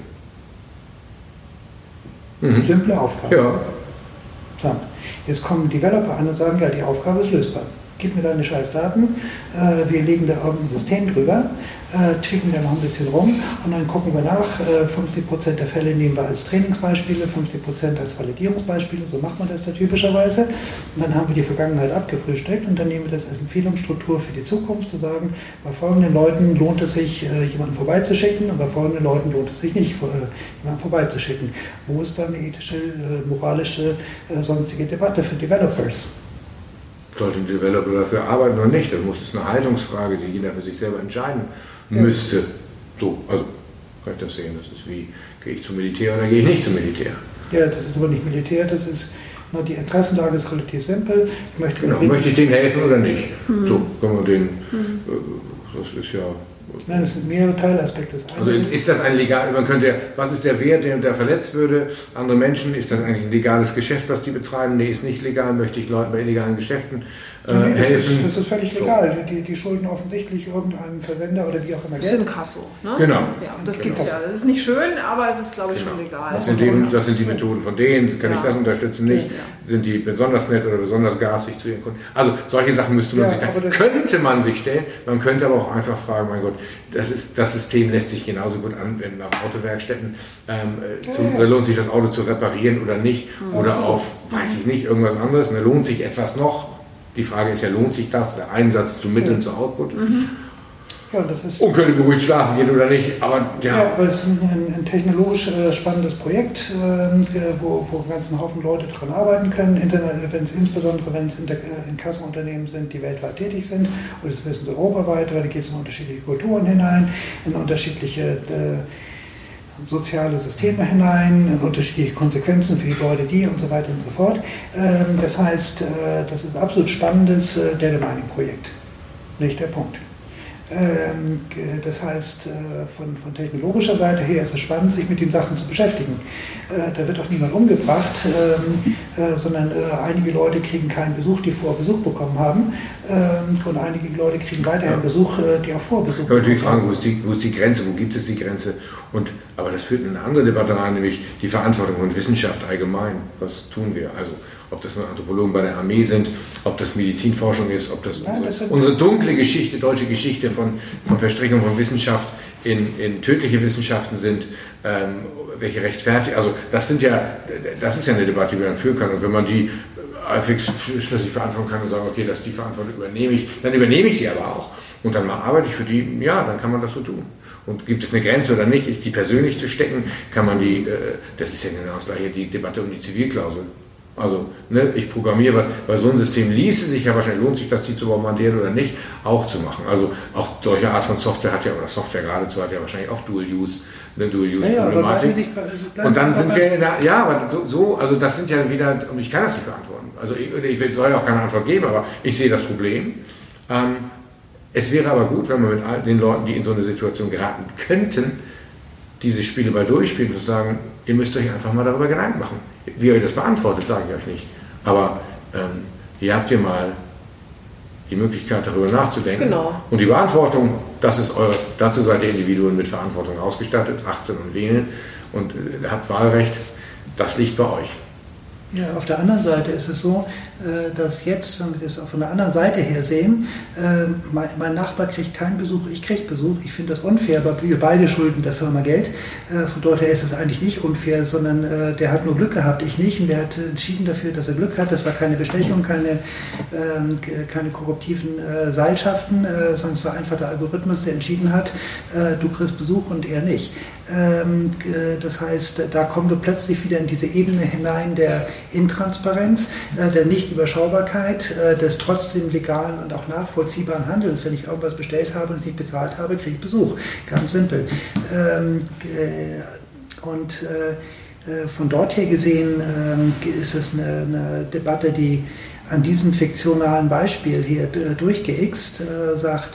Mhm. Simple Aufgabe. Ja. Jetzt kommen Developer an und sagen, ja, die Aufgabe ist lösbar. Gib mir deine scheiß Daten, äh, wir legen da irgendein System drüber äh, tweaken da noch ein bisschen rum und dann gucken wir nach. Äh, 50% der Fälle nehmen wir als Trainingsbeispiele, 50% als Validierungsbeispiele, so macht man das da typischerweise. Und dann haben wir die Vergangenheit abgefrühstückt und dann nehmen wir das als Empfehlungsstruktur für die Zukunft, zu sagen, bei folgenden Leuten lohnt es sich, äh, jemanden vorbeizuschicken und bei folgenden Leuten lohnt es sich nicht, äh, jemanden vorbeizuschicken. Wo ist dann eine ethische, äh, moralische, sonstige Debatte für Developers? Sollte ein Developer dafür arbeiten oder nicht. Dann muss es eine Haltungsfrage, die jeder für sich selber entscheiden müsste. So, also kann ich das sehen. Das ist wie, gehe ich zum Militär oder gehe ich nicht zum Militär? Ja, das ist aber nicht Militär, das ist, na, die Interessenlage ist relativ simpel. Ich möchte, genau, möchte ich denen helfen oder nicht? Mhm. So, können wir den, mhm. Äh, das ist ja Nein, es sind mehrere Teilaspekte. Also ist das ein legal, man könnte, was ist der Wert, der, der verletzt würde? Andere Menschen, ist das eigentlich ein legales Geschäft, was die betreiben? Nee, ist nicht legal, möchte ich Leuten bei illegalen Geschäften äh, nee, das helfen? Ist, das ist völlig so. legal. Die, die schulden offensichtlich irgendeinem Versender oder wie auch immer Geld. Inkasso, ne? Genau. Ja, das genau. gibt es ja. Das ist nicht schön, aber es ist, glaube ich, genau. schon legal. Das sind, die, das sind die Methoden von denen. Kann ja. ich das unterstützen? Nicht. Ja. Sind die besonders nett oder besonders garstig zu ihren Kunden? Also solche Sachen müsste man sich da, könnte man sich stellen. Man könnte aber auch einfach fragen, mein Gott, das ist das System lässt sich genauso gut anwenden auf Autowerkstätten. Ähm, äh, zu, ja. Lohnt sich das Auto zu reparieren oder nicht? Mhm. Oder auf, weiß ich nicht, irgendwas anderes. Da lohnt sich etwas noch. Die Frage ist ja, lohnt sich das, der Einsatz zu Mitteln, ja. zu Output? Mhm. Ja, das ist und könnte beruhigt schlafen gehen oder nicht. Aber, ja. ja aber es ist ein, ein technologisch äh, spannendes Projekt, äh, wo, wo einen ganzen Haufen Leute dran arbeiten können. wenn es insbesondere wenn es in, äh, in Kassenunternehmen sind, die weltweit tätig sind, oder es müssen europaweit, weil da geht es in unterschiedliche Kulturen hinein, in unterschiedliche äh, soziale Systeme hinein, unterschiedliche Konsequenzen für die Leute, die und so weiter und so fort. Ähm, das heißt, äh, das ist absolut spannendes äh, Data Mining Projekt. Nicht der Punkt. Ähm, das heißt, äh, von, von, technologischer Seite her ist es spannend, sich mit den Sachen zu beschäftigen. Äh, da wird auch niemand umgebracht, ähm, äh, sondern einige Leute kriegen keinen Besuch, die vorher Besuch bekommen haben. Ähm, und einige Leute kriegen weiterhin. Besuch, die auch vorher Besuch bekommen haben. natürlich fragen, wo ist, die, wo ist die Grenze, wo gibt es die Grenze? Und, aber das führt in eine andere Debatte rein, nämlich die Verantwortung und Wissenschaft allgemein. Was tun wir? Also ob das nur Anthropologen bei der Armee sind, ob das Medizinforschung ist, ob das, Nein, unsere, unsere, dunkle Geschichte, deutsche Geschichte von, von Verstrickung von Wissenschaft in, in tödliche Wissenschaften sind, ähm, welche rechtfertigt, also das sind ja, das ist ja eine Debatte, die man führen kann. Und wenn man die halbwegs schlüssig beantworten kann und sagen, okay, das die Verantwortung übernehme ich, dann übernehme ich sie aber auch. Und dann arbeite ich für die, ja, dann kann man das so tun. Und gibt es eine Grenze oder nicht? Ist die persönlich zu stecken? Kann man die, äh, das ist ja genau das gleiche, die Debatte um die Zivilklausel. Also, ne, ich programmiere was, bei so einem System ließe sich ja wahrscheinlich, lohnt sich das, die zu bombardieren oder nicht, auch zu machen. Also, auch solche Art von Software hat ja, oder Software geradezu hat ja wahrscheinlich auch Dual-Use, eine Dual-Use-Problematik. Ja, und dann sind wir in der, ja, aber so, so, also das sind ja wieder, und ich kann das nicht beantworten. Also, ich, ich soll ja auch keine Antwort geben, aber ich sehe das Problem. Ähm, es wäre aber gut, wenn man mit all den Leuten, die in so eine Situation geraten könnten, diese Spiele mal durchspielen und sagen, ihr müsst euch einfach mal darüber Gedanken machen. Wie ihr das beantwortet, sage ich euch nicht. Aber ähm, ihr habt hier mal die Möglichkeit, darüber nachzudenken. Genau. Und die Beantwortung, das ist eure, dazu seid ihr Individuen mit Verantwortung ausgestattet, 18 und wählen und äh, habt Wahlrecht. Das liegt bei euch. Ja, auf der anderen Seite ist es so, äh, dass jetzt, wenn wir das von der anderen Seite her sehen, äh, mein Nachbar kriegt keinen Besuch, ich kriege Besuch. Ich finde das unfair, aber wir beide schulden der Firma Geld. Äh, von dort her ist es eigentlich nicht unfair, sondern der hat nur Glück gehabt, ich nicht. Und der hat entschieden dafür, dass er Glück hat. Das war keine Bestechung, keine, ähm, keine korruptiven Seilschaften, sondern es war einfach der Algorithmus, der entschieden hat, du kriegst Besuch und er nicht. Ähm, das heißt, da kommen wir plötzlich wieder in diese Ebene hinein der Intransparenz, der nicht Überschaubarkeit äh, des trotzdem legalen und auch nachvollziehbaren Handelns. Wenn ich irgendwas bestellt habe und es nicht bezahlt habe, kriege ich Besuch. Ganz simpel. Ähm, äh, und äh, äh von dort her gesehen ähm, ist es eine, eine, Debatte, die an diesem fiktionalen Beispiel hier äh, durchgeixt äh, sagt,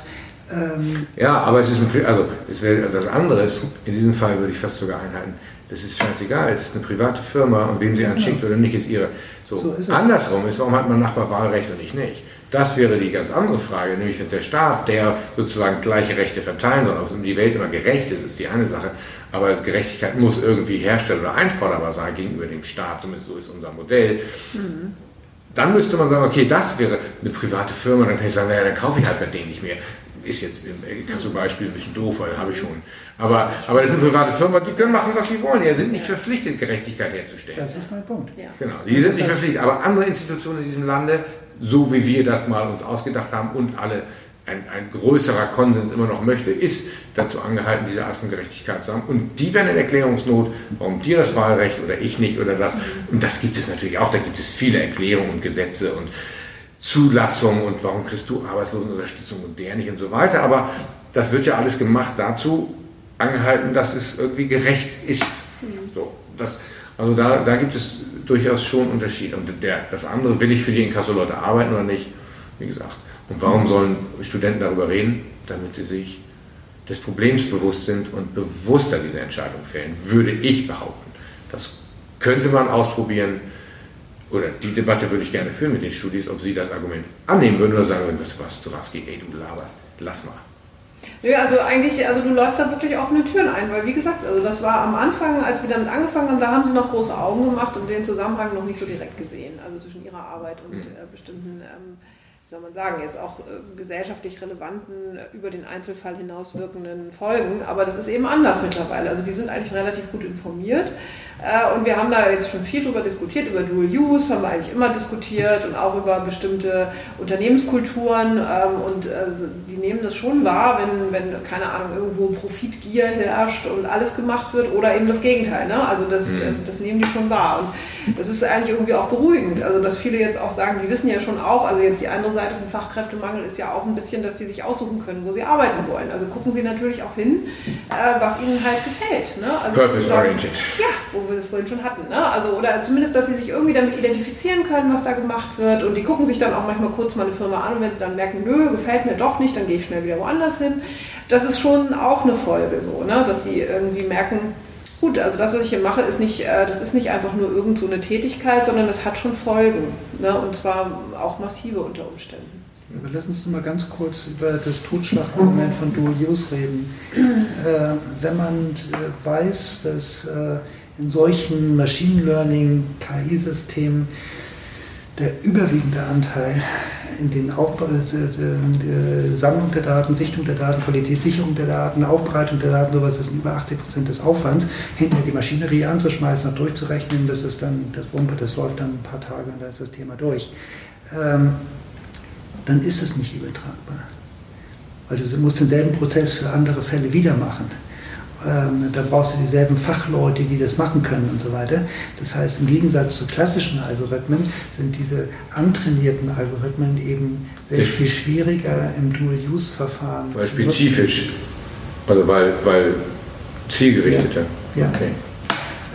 ähm, ja, aber es ist ein, also es wäre etwas anderes. In diesem Fall würde ich fast sogar einhalten. Das ist scheißegal. Es ist eine private Firma und wem sie anschickt oder nicht, ist ihre. So, so ist andersrum ist, warum hat man Nachbar Wahlrecht und ich nicht? Das wäre die ganz andere Frage, nämlich wenn der Staat, der sozusagen gleiche Rechte verteilen soll, ob es um die Welt immer gerecht ist, ist die eine Sache, aber Gerechtigkeit muss irgendwie herstellen oder einforderbar sein gegenüber dem Staat, zumindest so ist unser Modell. Mhm. Dann müsste man sagen, okay, das wäre eine private Firma, dann kann ich sagen, naja, dann kaufe ich halt bei denen nicht mehr ist jetzt im Kasso-Beispiel ein bisschen doof, weil habe ich schon. Aber, aber das sind private Firmen, die können machen, was sie wollen. Die sind nicht verpflichtet, Gerechtigkeit herzustellen. Das ist mein Punkt. Ja. Genau, die sind nicht verpflichtet. Aber andere Institutionen in diesem Lande, so wie wir das mal uns ausgedacht haben und alle ein, ein, größerer Konsens immer noch möchte, ist dazu angehalten, diese Art von Gerechtigkeit zu haben. Und die werden in Erklärungsnot, warum dir das Wahlrecht oder ich nicht oder das. Und das gibt es natürlich auch. Da gibt es viele Erklärungen und Gesetze und Zulassung und warum kriegst du Arbeitslosenunterstützung und der nicht und so weiter. Aber das wird ja alles gemacht dazu, angehalten, dass es irgendwie gerecht ist. So, das, also da, da gibt es durchaus schon Unterschiede. Und der, das andere, will ich für die Inkasso-Leute arbeiten oder nicht? Wie gesagt. Und warum sollen Studenten darüber reden? Damit sie sich des Problems bewusst sind und bewusster diese Entscheidung fällen, würde ich behaupten. Das könnte man ausprobieren oder die Debatte würde ich gerne führen mit den Studis, ob sie das Argument annehmen würden oder sagen würden, was, was Zuraski, ey, du laberst, lass mal. Nö, also eigentlich, also du läufst da wirklich offene Türen ein, weil wie gesagt, also das war am Anfang, als wir damit angefangen haben, da haben sie noch große Augen gemacht und den Zusammenhang noch nicht so direkt gesehen, also zwischen ihrer Arbeit und mhm. äh, bestimmten ähm, soll man sagen, jetzt auch äh, gesellschaftlich relevanten, äh, über den Einzelfall hinaus wirkenden Folgen. Aber das ist eben anders mittlerweile. Also die sind eigentlich relativ gut informiert. Äh, und wir haben da jetzt schon viel drüber diskutiert, über Dual Use haben wir eigentlich immer diskutiert und auch über bestimmte Unternehmenskulturen. Ähm, und äh, die nehmen das schon wahr, wenn, wenn, keine Ahnung, irgendwo Profitgier herrscht und alles gemacht wird oder eben das Gegenteil. Ne? Also das, mhm. das nehmen die schon wahr. Und das ist eigentlich irgendwie auch beruhigend. Also dass viele jetzt auch sagen, die wissen ja schon auch, also jetzt die andere Seite von Fachkräftemangel ist ja auch ein bisschen, dass die sich aussuchen können, wo sie arbeiten wollen. Also gucken sie natürlich auch hin, äh, was ihnen halt gefällt. Ne? Also Purpose-oriented. Ja, wo wir das vorhin schon hatten. Ne? Also, oder zumindest, dass sie sich irgendwie damit identifizieren können, was da gemacht wird. Und die gucken sich dann auch manchmal kurz mal eine Firma an und wenn sie dann merken, nö, gefällt mir doch nicht, dann gehe ich schnell wieder woanders hin. Das ist schon auch eine Folge so, ne? dass sie irgendwie merken, gut, also das, was ich hier mache, ist nicht, äh, das ist nicht einfach nur irgend so eine Tätigkeit, sondern das hat schon Folgen. Ne? Und zwar auch massive unter Umständen. Aber lass uns mal ganz kurz über das Totschlagargument von Dual Use reden. Äh, wenn man äh, weiß, dass äh, in solchen Machine Learning, KI-Systemen der überwiegende Anteil in den Aufbau, äh, Sammlung der Daten, Sichtung der Daten, Qualitätssicherung der Daten, Aufbereitung der Daten, sowas ist über 80 Prozent des Aufwands, hinterher die Maschinerie anzuschmeißen und durchzurechnen, das ist dann, das Wumpe, das läuft dann ein paar Tage und dann ist das Thema durch. Ähm, dann ist es nicht übertragbar. Weil du musst denselben Prozess für andere Fälle wieder machen da brauchst du dieselben Fachleute, die das machen können und so weiter. Das heißt, im Gegensatz zu klassischen Algorithmen sind diese antrainierten Algorithmen eben sehr viel schwieriger im Dual-Use-Verfahren. Weil spezifisch, also weil, weil zielgerichteter. Ja. ja. Okay.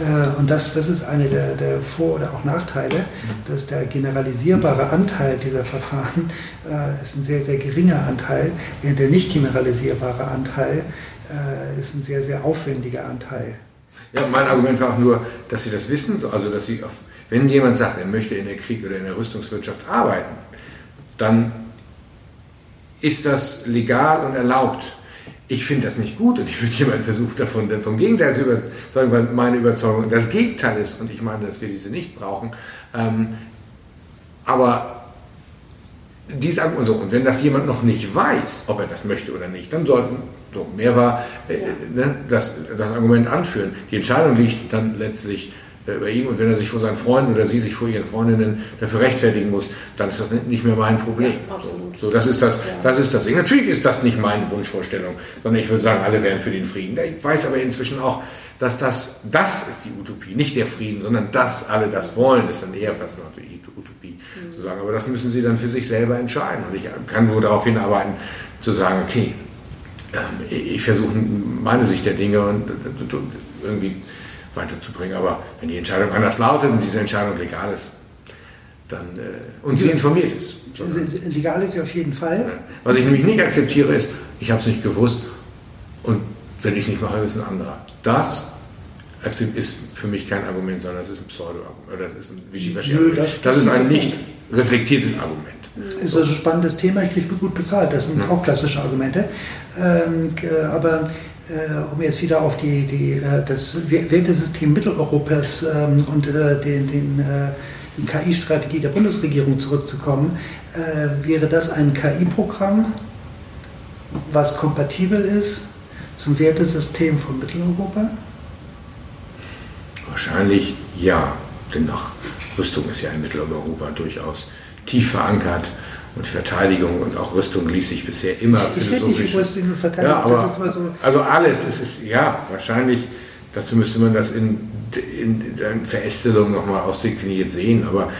Äh, und das, das ist eine der, der Vor- oder auch Nachteile, dass der generalisierbare Anteil dieser Verfahren äh, ist ein sehr, sehr geringer Anteil, während der nicht generalisierbare Anteil äh, ist ein sehr, sehr aufwendiger Anteil. Ja, mein Argument war auch nur, dass Sie das wissen, also dass Sie, wenn jemand sagt, er möchte in der Krieg- oder in der Rüstungswirtschaft arbeiten, dann ist das legal und erlaubt. Ich finde das nicht gut und ich würde jemanden versuchen, davon vom Gegenteil zu überzeugen, weil meine Überzeugung das Gegenteil ist und ich meine, dass wir diese nicht brauchen. Ähm, aber dies und so. Und wenn das jemand noch nicht weiß, ob er das möchte oder nicht, dann sollten, so mehr war, äh, ne, das, das Argument anführen. Die Entscheidung liegt dann letztlich äh, bei ihm und wenn er sich vor seinen Freunden oder sie sich vor ihren Freundinnen dafür rechtfertigen muss, dann ist das nicht mehr mein Problem. Ja, so, so, das ist das, das ist das. Natürlich ist das nicht meine Wunschvorstellung, sondern ich würde sagen, alle wären für den Frieden. Ich weiß aber inzwischen auch, dass das, das ist die Utopie, nicht der Frieden, sondern dass alle das wollen, ist dann eher fast noch die Utopie mhm. zu sagen. Aber das müssen sie dann für sich selber entscheiden. Und ich kann nur darauf hinarbeiten, zu sagen, okay, ähm, ich versuche meine Sicht der Dinge und irgendwie weiterzubringen. Aber wenn die Entscheidung anders lautet und diese Entscheidung legal ist, dann, äh, und sie informiert ist. Legal ist sie auf jeden Fall. Was ich nämlich nicht akzeptiere, ist, ich habe es nicht gewusst und wenn ich es nicht mache, ist es ein anderer. Das ist für mich kein Argument, sondern es ist ein Pseudo-Argument. Das ist ein Wischiwaschi-Argument. Das, das ist ein nicht reflektiertes Argument. Ist das ein spannendes Thema, ich kriege gut bezahlt. Das sind ja. auch klassische Argumente. Ähm, aber äh, um jetzt wieder auf die, die, äh, das Wertesystem Mitteleuropas ähm, und äh, den, den, äh, die KI-Strategie der Bundesregierung zurückzukommen, äh, wäre das ein KI-Programm, was kompatibel ist zum Wertesystem von Mitteleuropa? Wahrscheinlich ja, denn nach Rüstung ist ja in Mitteleuropa durchaus tief verankert und Verteidigung und auch Rüstung ließ sich bisher immer philosophisch. Ja, aber, so also alles, es ist ja wahrscheinlich. Dazu müsste man das in, in, in Verästelung nochmal ausdekliniert sehen, aber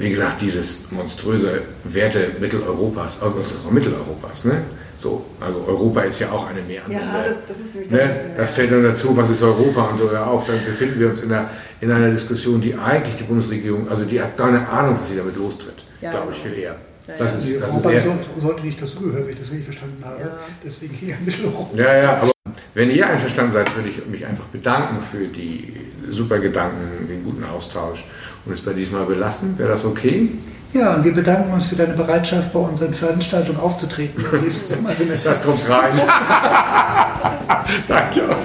wie gesagt, dieses monströse Werte Mitteleuropas, also Mitteleuropas, ne? So, also Europa ist ja auch eine Meerenge. Ja, das, das ist nämlich ne? Das fällt dann dazu, was ist Europa und so auf. Dann befinden wir uns in einer, in einer Diskussion, die eigentlich die Bundesregierung, also die hat gar eine Ahnung, was sie damit lostritt, ja, glaube ich viel eher. Das ist, das ist eher, sollte nicht dazugehören, wenn ich das richtig verstanden habe. Ja. Deswegen hier Mitteleuropa. Ja, ja, aber wenn ihr einverstanden seid, würde ich mich einfach bedanken für die super Gedanken, den guten Austausch und es bei diesmal belassen. Wäre das okay? Ja, und wir bedanken uns für deine Bereitschaft, bei unseren Veranstaltungen aufzutreten. das kommt rein. Danke.